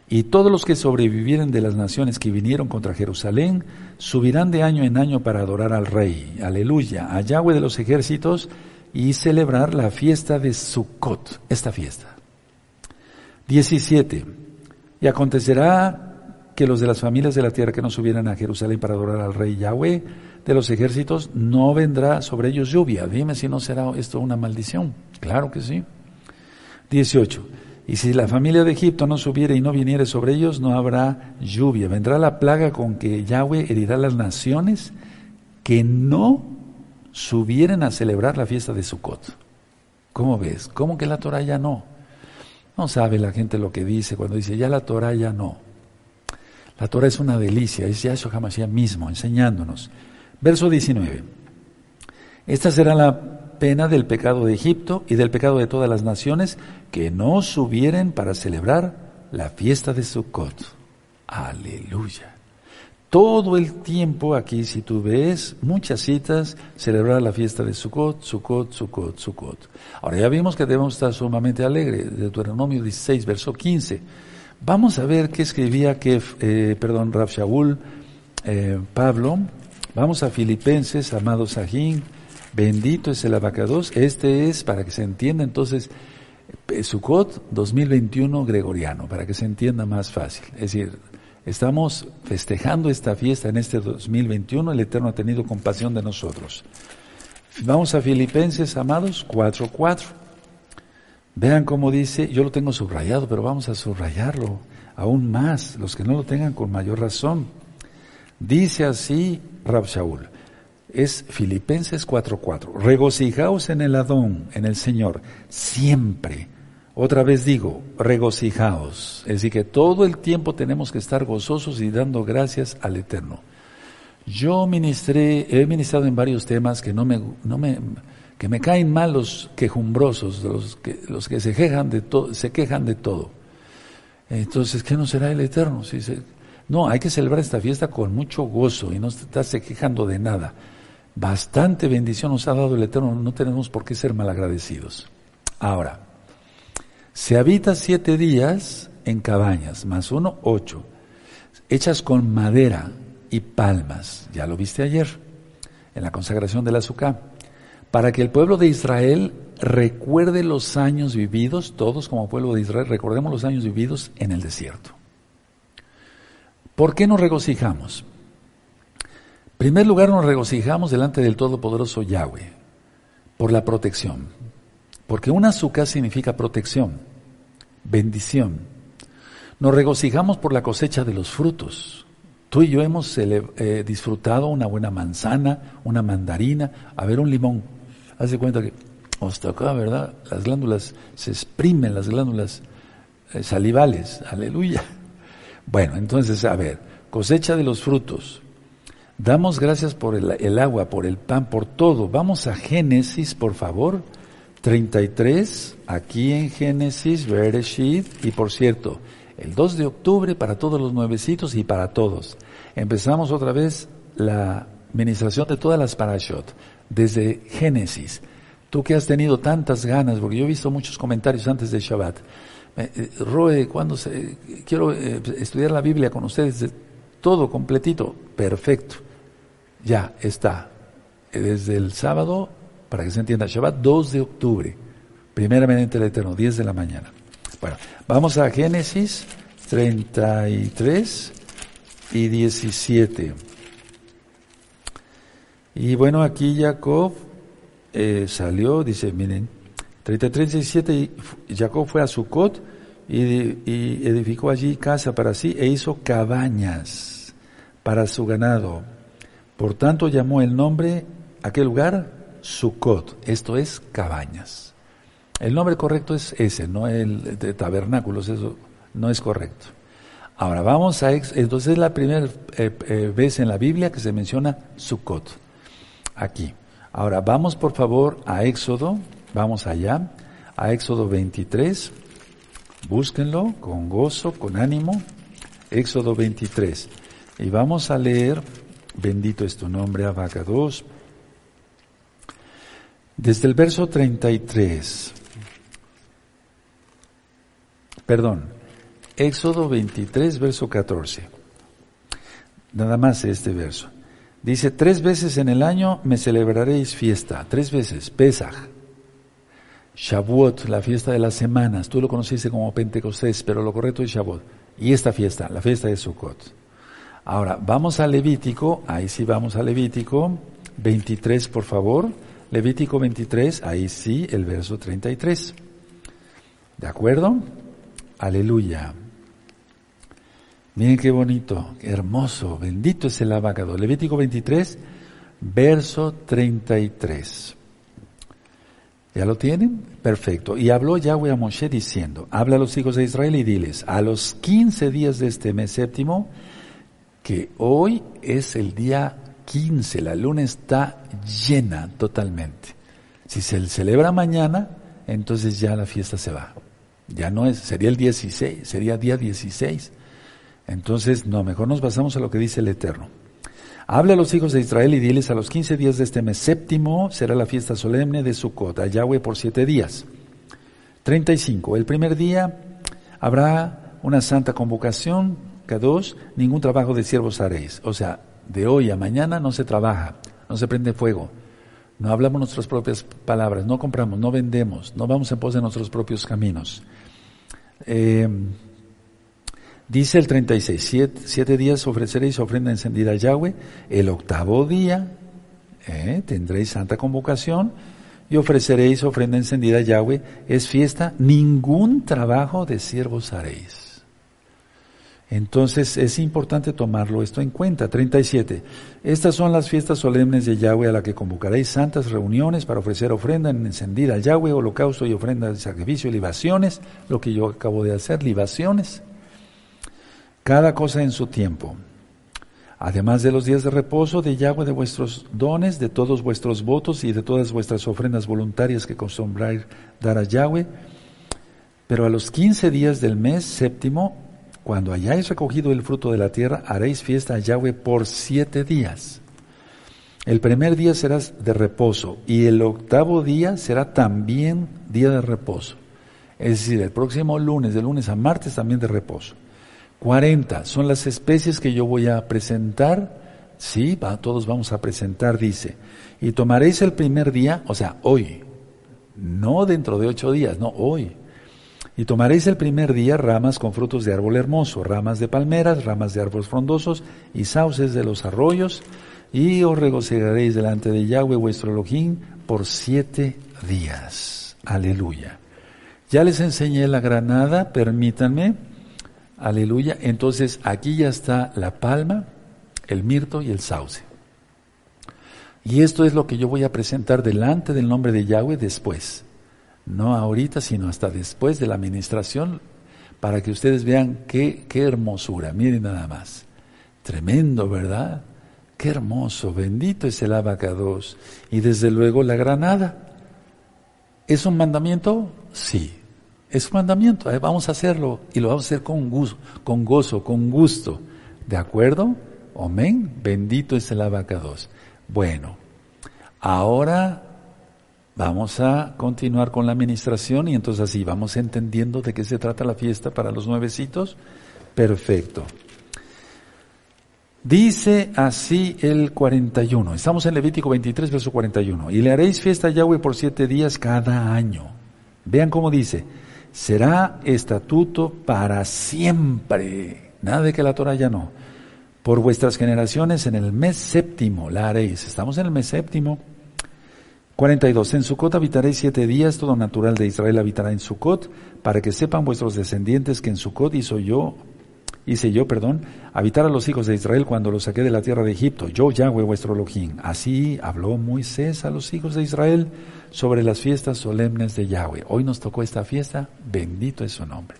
Y todos los que sobrevivieren de las naciones que vinieron contra Jerusalén subirán de año en año para adorar al Rey, aleluya, a Yahweh de los ejércitos y celebrar la fiesta de Sukkot, esta fiesta. 17. Y acontecerá que los de las familias de la tierra que no subieran a Jerusalén para adorar al Rey Yahweh de los ejércitos, no vendrá sobre ellos lluvia. Dime si no será esto una maldición. Claro que sí. 18. Y si la familia de Egipto no subiere y no viniere sobre ellos, no habrá lluvia. Vendrá la plaga con que Yahweh herirá las naciones que no subieren a celebrar la fiesta de Sukkot. ¿Cómo ves? ¿Cómo que la Torah ya no? No sabe la gente lo que dice cuando dice ya la Torah ya no. La Torah es una delicia, es Yahshua HaMashiach mismo enseñándonos. Verso 19. Esta será la pena del pecado de Egipto y del pecado de todas las naciones que no subieren para celebrar la fiesta de Sukkot. Aleluya. Todo el tiempo aquí, si tú ves muchas citas, celebrar la fiesta de Sukkot, Sukkot, Sukkot, Sukkot. Ahora ya vimos que debemos estar sumamente alegres. Deuteronomio 16, verso 15. Vamos a ver qué escribía que, eh, perdón, eh, Pablo. Vamos a Filipenses, amado Sajín. Bendito es el abacados. Este es, para que se entienda entonces, eh, Sukkot 2021 gregoriano, para que se entienda más fácil. Es decir, estamos festejando esta fiesta en este 2021. El Eterno ha tenido compasión de nosotros. Vamos a Filipenses, amados, 4.4. Vean cómo dice, yo lo tengo subrayado, pero vamos a subrayarlo aún más, los que no lo tengan con mayor razón. Dice así Rab Shaul, es Filipenses 4:4, regocijaos en el Adón, en el Señor, siempre. Otra vez digo, regocijaos. Es decir, que todo el tiempo tenemos que estar gozosos y dando gracias al Eterno. Yo ministré, he ministrado en varios temas que no me, no me, que me caen mal los quejumbrosos, los que, los que se, quejan de todo, se quejan de todo. Entonces, ¿qué no será el Eterno? Si no, hay que celebrar esta fiesta con mucho gozo y no estarse quejando de nada. Bastante bendición nos ha dado el Eterno, no tenemos por qué ser malagradecidos. Ahora, se habita siete días en cabañas, más uno, ocho, hechas con madera y palmas. Ya lo viste ayer, en la consagración del azúcar para que el pueblo de Israel recuerde los años vividos, todos como pueblo de Israel, recordemos los años vividos en el desierto. ¿Por qué nos regocijamos? Primer lugar, nos regocijamos delante del Todopoderoso Yahweh por la protección. Porque un azúcar significa protección, bendición. Nos regocijamos por la cosecha de los frutos. Tú y yo hemos eh, disfrutado una buena manzana, una mandarina, a ver un limón Hace cuenta que hasta acá, ¿verdad? Las glándulas se exprimen, las glándulas eh, salivales. Aleluya. Bueno, entonces, a ver, cosecha de los frutos. Damos gracias por el, agua, por el pan, por todo. Vamos a Génesis, por favor. 33, aquí en Génesis, Bereshit, y por cierto, el 2 de octubre para todos los nuevecitos y para todos. Empezamos otra vez la administración de todas las parashot desde Génesis. Tú que has tenido tantas ganas, porque yo he visto muchos comentarios antes de Shabbat. Eh, Roe, cuando se, quiero eh, estudiar la Biblia con ustedes, todo completito, perfecto. Ya está. Desde el sábado, para que se entienda, Shabbat 2 de octubre, primeramente el Eterno, 10 de la mañana. Bueno, vamos a Génesis 33 y 17. Y bueno, aquí Jacob eh, salió, dice, miren, 33, 17, Jacob fue a Sucot y, y edificó allí casa para sí e hizo cabañas para su ganado. Por tanto llamó el nombre, aquel lugar, Sucot, esto es cabañas. El nombre correcto es ese, no el de tabernáculos, eso no es correcto. Ahora vamos a, entonces es la primera eh, eh, vez en la Biblia que se menciona Sukkot, aquí. Ahora vamos por favor a Éxodo, vamos allá, a Éxodo 23, búsquenlo con gozo, con ánimo, Éxodo 23. Y vamos a leer, bendito es tu nombre, Abacados, desde el verso 33. Perdón, Éxodo 23, verso 14. Nada más este verso. Dice, tres veces en el año me celebraréis fiesta. Tres veces. Pesach. Shavuot, la fiesta de las semanas. Tú lo conociste como Pentecostés, pero lo correcto es Shavuot. Y esta fiesta, la fiesta de Sukkot. Ahora, vamos a Levítico. Ahí sí vamos a Levítico. 23, por favor. Levítico 23, ahí sí, el verso 33. ¿De acuerdo? Aleluya. Miren qué bonito, hermoso, bendito es el abacado. Levítico 23, verso 33. ¿Ya lo tienen? Perfecto. Y habló Yahweh a Moshe diciendo, habla a los hijos de Israel y diles, a los 15 días de este mes séptimo, que hoy es el día 15, la luna está llena totalmente. Si se celebra mañana, entonces ya la fiesta se va. Ya no es, sería el 16, sería día 16. Entonces, no, mejor nos basamos a lo que dice el Eterno. Habla a los hijos de Israel y diles a los quince días de este mes séptimo será la fiesta solemne de Sukkot, a Yahweh por siete días. 35. El primer día habrá una santa convocación, dos, ningún trabajo de siervos haréis. O sea, de hoy a mañana no se trabaja, no se prende fuego, no hablamos nuestras propias palabras, no compramos, no vendemos, no vamos en pos de nuestros propios caminos. Eh, Dice el 36, siete, días ofreceréis ofrenda encendida a Yahweh, el octavo día eh, tendréis santa convocación y ofreceréis ofrenda encendida a Yahweh, es fiesta, ningún trabajo de siervos haréis. Entonces es importante tomarlo esto en cuenta. 37. Estas son las fiestas solemnes de Yahweh a la que convocaréis santas reuniones para ofrecer ofrenda encendida a Yahweh, holocausto y ofrenda de sacrificio libaciones, lo que yo acabo de hacer, libaciones cada cosa en su tiempo. Además de los días de reposo de Yahweh, de vuestros dones, de todos vuestros votos y de todas vuestras ofrendas voluntarias que acostumbráis dar a Yahweh, pero a los quince días del mes séptimo, cuando hayáis recogido el fruto de la tierra, haréis fiesta a Yahweh por siete días. El primer día será de reposo y el octavo día será también día de reposo. Es decir, el próximo lunes, de lunes a martes, también de reposo. 40 son las especies que yo voy a presentar. Sí, va, todos vamos a presentar, dice. Y tomaréis el primer día, o sea, hoy, no dentro de ocho días, no, hoy. Y tomaréis el primer día ramas con frutos de árbol hermoso, ramas de palmeras, ramas de árboles frondosos y sauces de los arroyos, y os regocijaréis delante de Yahweh vuestro Elohim por siete días. Aleluya. Ya les enseñé la granada, permítanme Aleluya. Entonces aquí ya está la palma, el mirto y el sauce. Y esto es lo que yo voy a presentar delante del nombre de Yahweh después. No ahorita, sino hasta después de la administración, para que ustedes vean qué, qué hermosura. Miren nada más. Tremendo, ¿verdad? Qué hermoso. Bendito es el abacados. Y desde luego la granada. ¿Es un mandamiento? Sí. Es un mandamiento, eh, vamos a hacerlo y lo vamos a hacer con gusto, con gozo, con gusto. ¿De acuerdo? Amén. Bendito es el abacados. Bueno, ahora vamos a continuar con la administración y entonces así vamos entendiendo de qué se trata la fiesta para los nuevecitos. Perfecto. Dice así el 41. Estamos en Levítico 23, verso 41. Y le haréis fiesta a Yahweh por siete días cada año. Vean cómo dice será estatuto para siempre. Nada de que la Torah ya no. Por vuestras generaciones en el mes séptimo la haréis. Estamos en el mes séptimo. 42. En Sucot habitaréis siete días, todo natural de Israel habitará en Sucot, para que sepan vuestros descendientes que en Sucot hizo yo, hice yo, perdón, habitar a los hijos de Israel cuando los saqué de la tierra de Egipto, yo Yahweh vuestro Elohim. Así habló Moisés a los hijos de Israel sobre las fiestas solemnes de Yahweh. Hoy nos tocó esta fiesta, bendito es su nombre.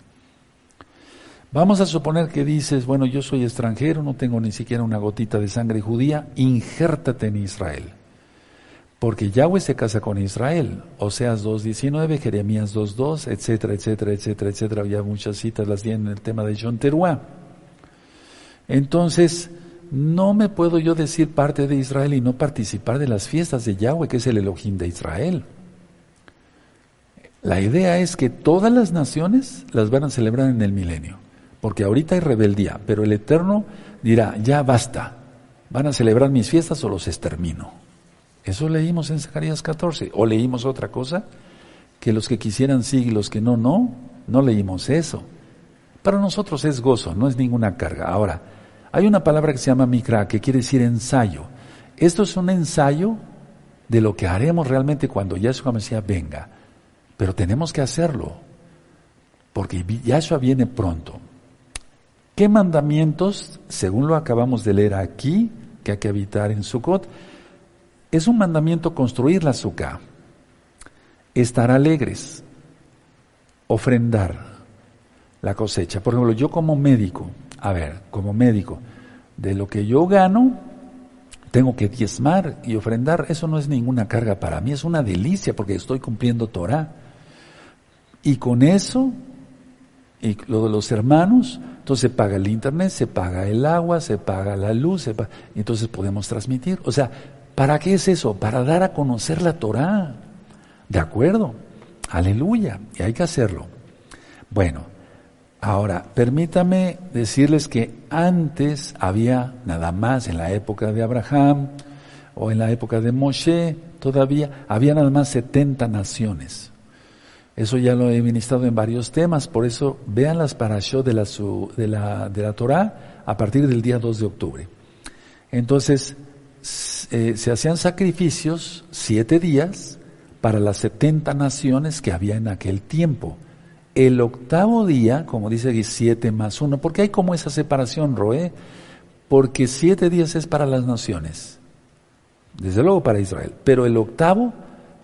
Vamos a suponer que dices, bueno, yo soy extranjero, no tengo ni siquiera una gotita de sangre judía, injértate en Israel. Porque Yahweh se casa con Israel. Oseas 2.19, Jeremías 2.2, etcétera, etcétera, etcétera, etcétera. Había muchas citas, las di en el tema de John Teruá. Entonces, no me puedo yo decir parte de Israel y no participar de las fiestas de Yahweh, que es el Elohim de Israel. La idea es que todas las naciones las van a celebrar en el milenio, porque ahorita hay rebeldía, pero el Eterno dirá, ya basta, van a celebrar mis fiestas o los extermino. Eso leímos en Zacarías 14. O leímos otra cosa, que los que quisieran sí y los que no, no. No leímos eso. Para nosotros es gozo, no es ninguna carga. Ahora, hay una palabra que se llama mikra, que quiere decir ensayo. Esto es un ensayo de lo que haremos realmente cuando Yahshua Mesías venga. Pero tenemos que hacerlo, porque Yahshua viene pronto. ¿Qué mandamientos, según lo acabamos de leer aquí, que hay que habitar en Sukkot, es un mandamiento construir la azúcar, estar alegres, ofrendar la cosecha. Por ejemplo, yo como médico, a ver, como médico, de lo que yo gano, tengo que diezmar y ofrendar. Eso no es ninguna carga para mí, es una delicia porque estoy cumpliendo Torah. Y con eso, y lo de los hermanos, entonces se paga el internet, se paga el agua, se paga la luz, se y entonces podemos transmitir. O sea, ¿Para qué es eso? Para dar a conocer la Torah. ¿De acuerdo? Aleluya. Y hay que hacerlo. Bueno, ahora, permítame decirles que antes había nada más en la época de Abraham o en la época de Moshe, todavía había nada más 70 naciones. Eso ya lo he ministrado en varios temas, por eso vean las parashot de la, de la, de la Torah a partir del día 2 de octubre. Entonces, eh, se hacían sacrificios siete días para las setenta naciones que había en aquel tiempo. El octavo día, como dice aquí, siete más uno, porque hay como esa separación, Roé, porque siete días es para las naciones, desde luego para Israel, pero el octavo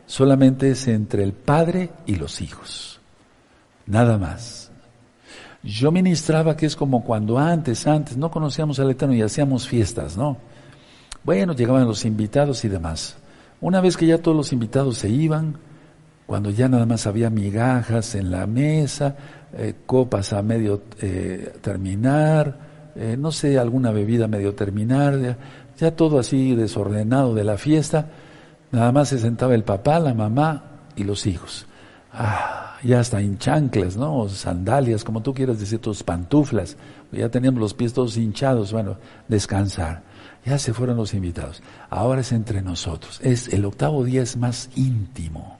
solamente es entre el padre y los hijos, nada más. Yo ministraba que es como cuando antes, antes, no conocíamos al Eterno y hacíamos fiestas, ¿no? Bueno, llegaban los invitados y demás. Una vez que ya todos los invitados se iban, cuando ya nada más había migajas en la mesa, eh, copas a medio eh, terminar, eh, no sé, alguna bebida medio terminar, ya, todo así desordenado de la fiesta, nada más se sentaba el papá, la mamá y los hijos. Ah, ya hasta en chanclas, ¿no? sandalias, como tú quieras decir, tus pantuflas. Ya teníamos los pies todos hinchados, bueno, descansar. Ya se fueron los invitados. Ahora es entre nosotros. Es el octavo día es más íntimo.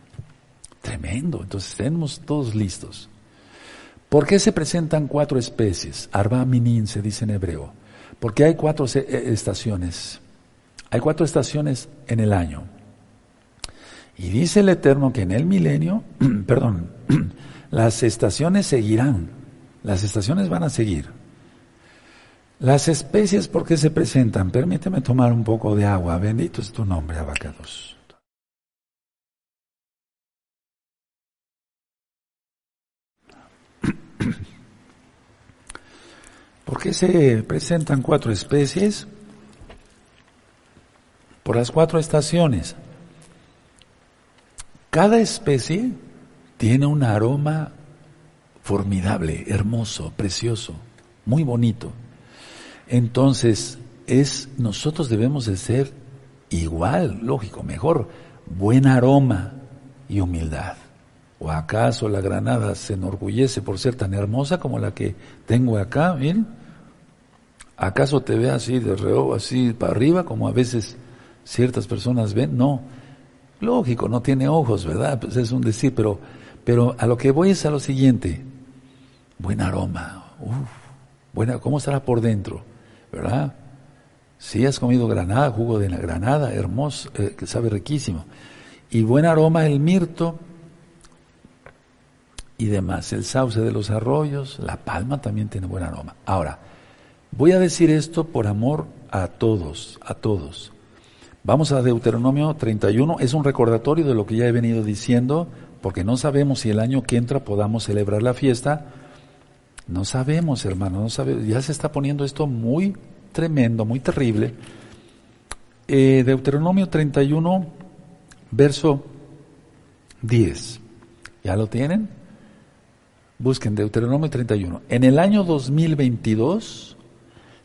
Tremendo. Entonces tenemos todos listos. ¿Por qué se presentan cuatro especies? Arba minin se dice en hebreo. Porque hay cuatro eh, estaciones. Hay cuatro estaciones en el año. Y dice el Eterno que en el milenio, perdón, las estaciones seguirán. Las estaciones van a seguir. Las especies, ¿por qué se presentan? Permíteme tomar un poco de agua. Bendito es tu nombre, abacados. ¿Por qué se presentan cuatro especies? Por las cuatro estaciones. Cada especie tiene un aroma formidable, hermoso, precioso, muy bonito. Entonces, es, nosotros debemos de ser igual, lógico, mejor, buen aroma y humildad. ¿O acaso la granada se enorgullece por ser tan hermosa como la que tengo acá? Miren. ¿Acaso te ve así de reojo, así para arriba, como a veces ciertas personas ven? No. Lógico, no tiene ojos, ¿verdad? Pues es un decir, pero, pero a lo que voy es a lo siguiente. Buen aroma. Uf, buena, ¿cómo estará por dentro? ¿Verdad? Si has comido granada, jugo de granada, hermoso, eh, que sabe riquísimo. y buen aroma el mirto y demás. El sauce de los arroyos, la palma también tiene buen aroma. Ahora, voy a decir esto por amor a todos, a todos. Vamos a Deuteronomio 31, es un recordatorio de lo que ya he venido diciendo, porque no sabemos si el año que entra podamos celebrar la fiesta. No sabemos, hermano, no sabemos. Ya se está poniendo esto muy tremendo, muy terrible. Eh, Deuteronomio 31, verso 10. ¿Ya lo tienen? Busquen Deuteronomio 31. En el año 2022,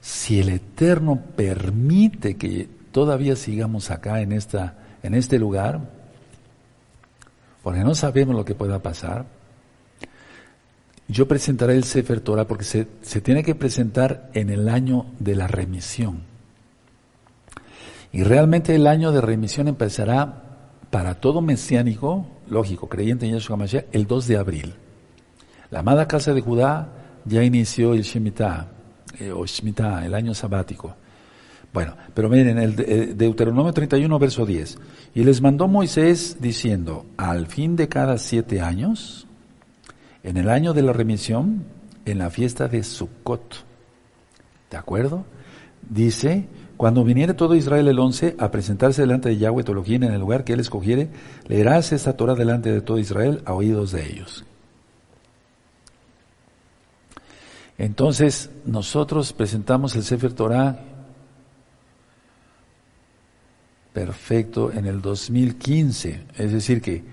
si el Eterno permite que todavía sigamos acá en, esta, en este lugar, porque no sabemos lo que pueda pasar, yo presentaré el Sefer Torah porque se, tiene que presentar en el año de la remisión. Y realmente el año de remisión empezará para todo mesiánico, lógico, creyente en Yeshua Mashiach, el 2 de abril. La amada casa de Judá ya inició el Shemitah, eh, o Shemitah, el año sabático. Bueno, pero miren, el eh, Deuteronomio 31, verso 10. Y les mandó Moisés diciendo, al fin de cada siete años, en el año de la remisión, en la fiesta de Sukkot. ¿De acuerdo? Dice, cuando viniere todo Israel el once a presentarse delante de Yahweh Toloquín en el lugar que él escogiere, leerás esta Torah delante de todo Israel a oídos de ellos. Entonces, nosotros presentamos el Sefer Torah perfecto en el 2015, es decir que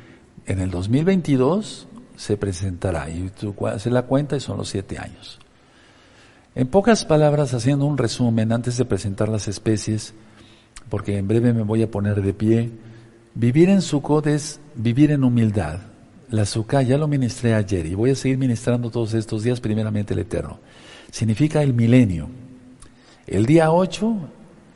en el 2022 se presentará y tú haces la cuenta y son los siete años. En pocas palabras, haciendo un resumen antes de presentar las especies, porque en breve me voy a poner de pie, vivir en Sukkot es vivir en humildad. La Sukkah ya lo ministré ayer y voy a seguir ministrando todos estos días, primeramente el Eterno. Significa el milenio. El día 8,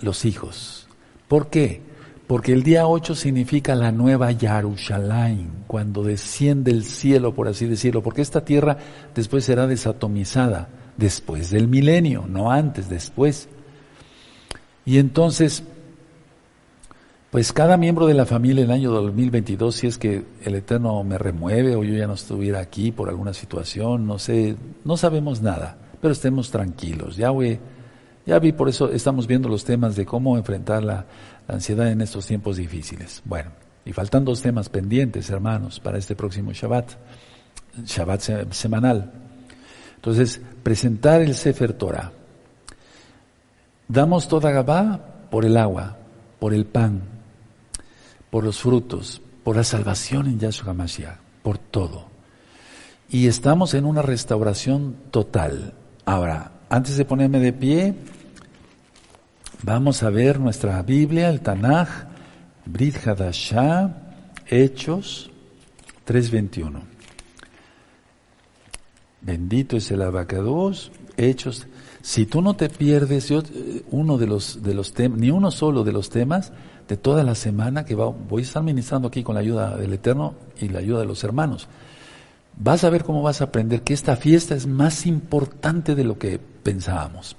los hijos. ¿Por qué? Porque el día 8 significa la nueva Yarushalayim, cuando desciende el cielo, por así decirlo, porque esta tierra después será desatomizada, después del milenio, no antes, después. Y entonces, pues cada miembro de la familia en el año 2022, si es que el Eterno me remueve o yo ya no estuviera aquí por alguna situación, no sé, no sabemos nada, pero estemos tranquilos. Ya, ya vi, por eso estamos viendo los temas de cómo enfrentar la, la ansiedad en estos tiempos difíciles. Bueno, y faltan dos temas pendientes, hermanos, para este próximo Shabbat, Shabbat semanal. Entonces, presentar el Sefer Torah. Damos toda Gabá por el agua, por el pan, por los frutos, por la salvación en Yahshua Mashiach, por todo. Y estamos en una restauración total. Ahora, antes de ponerme de pie, Vamos a ver nuestra Biblia, el Tanaj, Brit Hadashah, Hechos 3.21. Bendito es el abacados, Hechos. Si tú no te pierdes eh, uno de los, de los temas, ni uno solo de los temas de toda la semana que voy a estar ministrando aquí con la ayuda del Eterno y la ayuda de los hermanos, vas a ver cómo vas a aprender que esta fiesta es más importante de lo que pensábamos.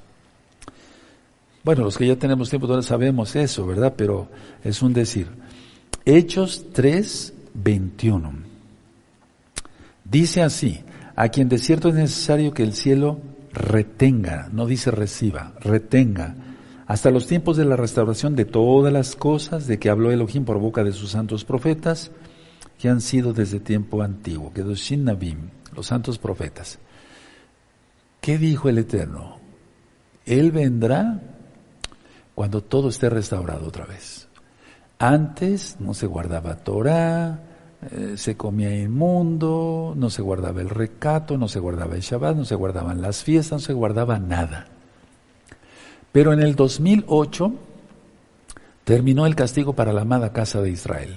Bueno, los que ya tenemos tiempo todavía sabemos eso, ¿verdad? Pero es un decir. Hechos 3, 21. Dice así, a quien de cierto es necesario que el cielo retenga, no dice reciba, retenga, hasta los tiempos de la restauración de todas las cosas de que habló Elohim por boca de sus santos profetas, que han sido desde tiempo antiguo, que Nabim, los santos profetas. ¿Qué dijo el Eterno? Él vendrá cuando todo esté restaurado otra vez. Antes no se guardaba Torah, eh, se comía inmundo, no se guardaba el recato, no se guardaba el Shabbat, no se guardaban las fiestas, no se guardaba nada. Pero en el 2008 terminó el castigo para la amada casa de Israel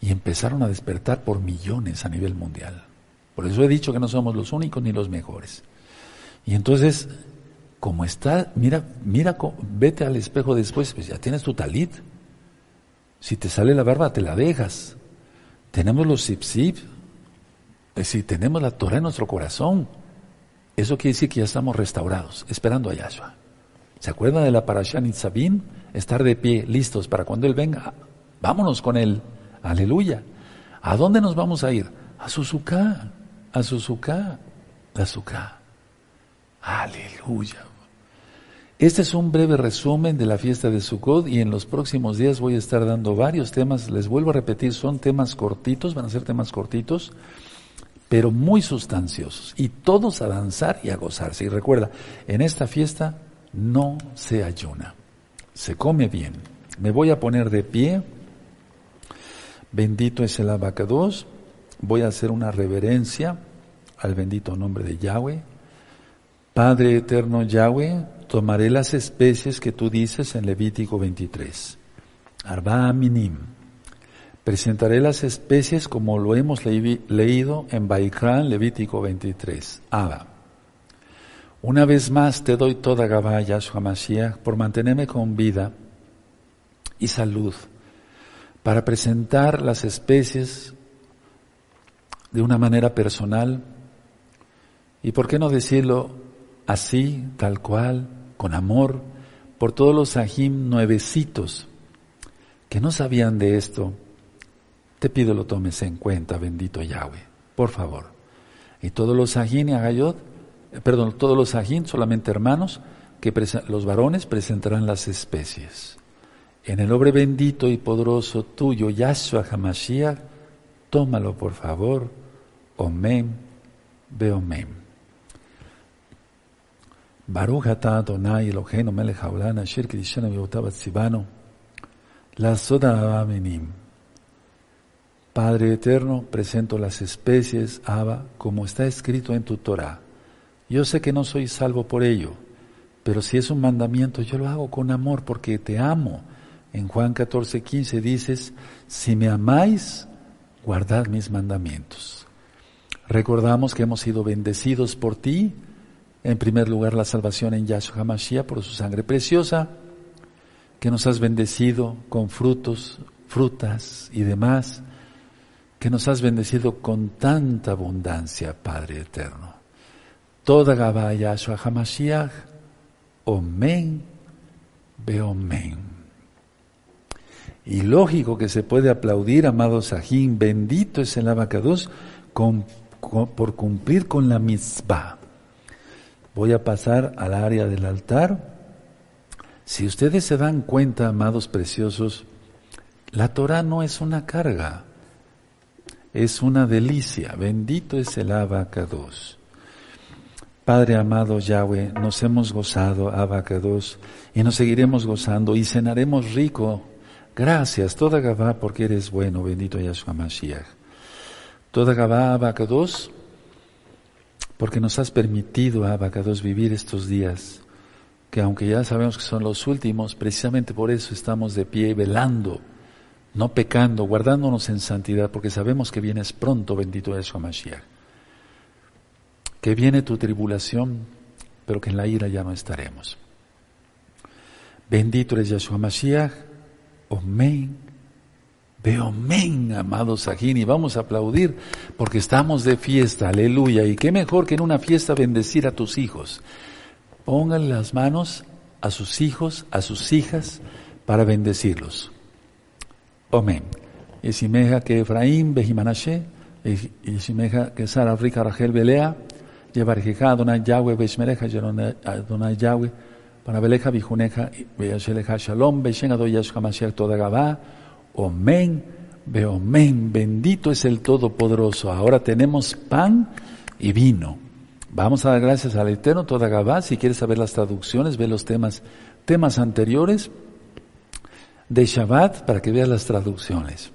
y empezaron a despertar por millones a nivel mundial. Por eso he dicho que no somos los únicos ni los mejores. Y entonces como está, mira, mira, vete al espejo después, pues ya tienes tu talit. Si te sale la barba, te la dejas. Tenemos los zip zip. Si tenemos la Torah en nuestro corazón, eso quiere decir que ya estamos restaurados, esperando a Yahshua. ¿Se acuerdan de la Parashat Nitzabim? Estar de pie, listos para cuando Él venga. Vámonos con Él Aleluya. ¿A dónde nos vamos a ir? A Suzuka, a Suzuka, a Suzuka. Aleluya. Este es un breve resumen de la fiesta de Sukkot y en los próximos días voy a estar dando varios temas. Les vuelvo a repetir, son temas cortitos, van a ser temas cortitos, pero muy sustanciosos. Y todos a danzar y a gozarse. Y recuerda, en esta fiesta no se ayuna, se come bien. Me voy a poner de pie. Bendito es el abacados. Voy a hacer una reverencia al bendito nombre de Yahweh. Padre eterno Yahweh, tomaré las especies que tú dices en Levítico 23. Arba minim. Presentaré las especies como lo hemos leído en Baikran, Levítico 23. Abba. Una vez más te doy toda Gabá, Yahshua Mashiach, por mantenerme con vida y salud, para presentar las especies de una manera personal y, por qué no decirlo, así, tal cual, con amor, por todos los ajim nuevecitos que no sabían de esto, te pido lo tomes en cuenta, bendito Yahweh, por favor. Y todos los ajim y agayot, eh, perdón, todos los ajim, solamente hermanos, que los varones presentarán las especies. En el nombre bendito y poderoso tuyo, Yahshua HaMashiach, tómalo por favor. Omen, Beomen. Baruch atah Adonai Eloheinu melech haolam asher la soda avenim. Padre eterno, presento las especies, Abba, como está escrito en tu Torah. Yo sé que no soy salvo por ello, pero si es un mandamiento, yo lo hago con amor porque te amo. En Juan 14, 15 dices, si me amáis, guardad mis mandamientos. Recordamos que hemos sido bendecidos por ti en primer lugar, la salvación en Yahshua HaMashiach por su sangre preciosa, que nos has bendecido con frutos, frutas y demás, que nos has bendecido con tanta abundancia, Padre eterno. Toda Gabá Yahshua HaMashiach, Omen, Beomen. Y lógico que se puede aplaudir, amado Sajín, bendito es el abacados por cumplir con la mitzvah voy a pasar al área del altar. Si ustedes se dan cuenta, amados preciosos, la Torah no es una carga, es una delicia. Bendito es el abacados. Padre amado Yahweh, nos hemos gozado, abacados, y nos seguiremos gozando y cenaremos rico. Gracias, toda Gabá, porque eres bueno, bendito Yahshua Mashiach. Toda Gabá, abacados, porque nos has permitido, Abacados, vivir estos días, que aunque ya sabemos que son los últimos, precisamente por eso estamos de pie velando, no pecando, guardándonos en santidad, porque sabemos que vienes pronto, bendito es Mashiach. Que viene tu tribulación, pero que en la ira ya no estaremos. Bendito es Yahshua Mashiach, Amén. Veo men, amados Sajini, vamos a aplaudir porque estamos de fiesta, aleluya. Y qué mejor que en una fiesta bendecir a tus hijos. Pónganle las manos a sus hijos, a sus hijas, para bendecirlos. Amén. Esimeja que Efraín, Bejimanashe, Esimeja que Sara, Rica, Rachel, Belea, Yevarjeja, Adonai Yahweh, Beshmereja, Adonai Yahweh, para Beleja, Bijuneja, Beyasheleja, Shalom, Beshen, Adoyash, Hamashiach, Omen, Beomen, bendito es el Todopoderoso. Ahora tenemos pan y vino. Vamos a dar gracias al Eterno toda Gabá. Si quieres saber las traducciones, ve los temas, temas anteriores de Shabbat para que veas las traducciones.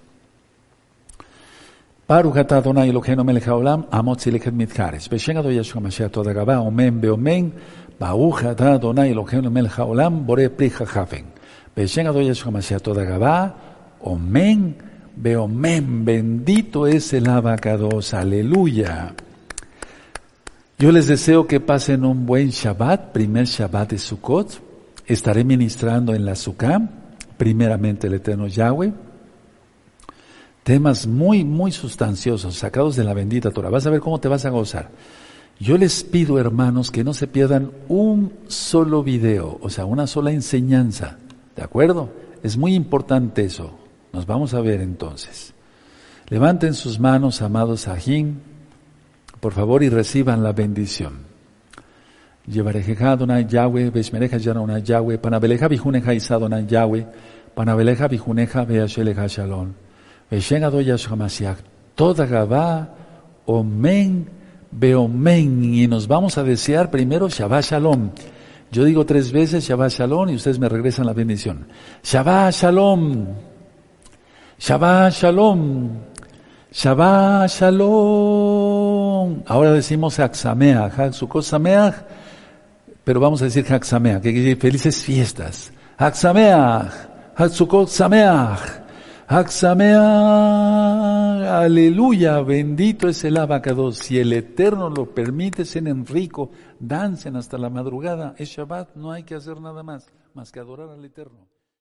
Baruch atah Adonai Eloheinu melech haolam, amot zilechet mitchares. Beshen Adonai Yeshua Mashiach toda Gabá, omen beomen, Baruch atah Adonai Eloheinu melech haolam, bore pri jajafen. Beshen Adonai Yeshua Mashiach toda Gabá, Omen, Beomen, bendito es el abacados, aleluya. Yo les deseo que pasen un buen Shabbat, primer Shabbat de Sukkot. Estaré ministrando en la Sukkah, primeramente el Eterno Yahweh. Temas muy, muy sustanciosos, sacados de la bendita Torah. Vas a ver cómo te vas a gozar. Yo les pido, hermanos, que no se pierdan un solo video, o sea, una sola enseñanza. ¿De acuerdo? Es muy importante eso. Nos vamos a ver entonces. Levanten sus manos, amados Ajín, por favor, y reciban la bendición. Llevarejeja Adonai Yahweh, Beshmereja Yanona Yahweh, Panabeleja Bijuneja Isadona Yahweh, Panabeleja Bijuneja Beasheleja Shalom, Beshen Adoyash Hamasiach, toda Gabá, Omen, Beomen, y nos vamos a desear primero Shabbat Shalom. Yo digo tres veces Shabbat Shalom y ustedes me regresan la bendición. Shabbat Shalom. Shabbat Shalom. Shabbat Shalom. Ahora decimos Haksameach, Haksukot Sameach, pero vamos a decir Haksameach, que quiere decir felices fiestas. Haksameach, Haksukot Sameach. Haksameach, aleluya, bendito es el abacados. Si el Eterno lo permite, sean rico, dancen hasta la madrugada. Es Shabbat, no hay que hacer nada más, más que adorar al Eterno.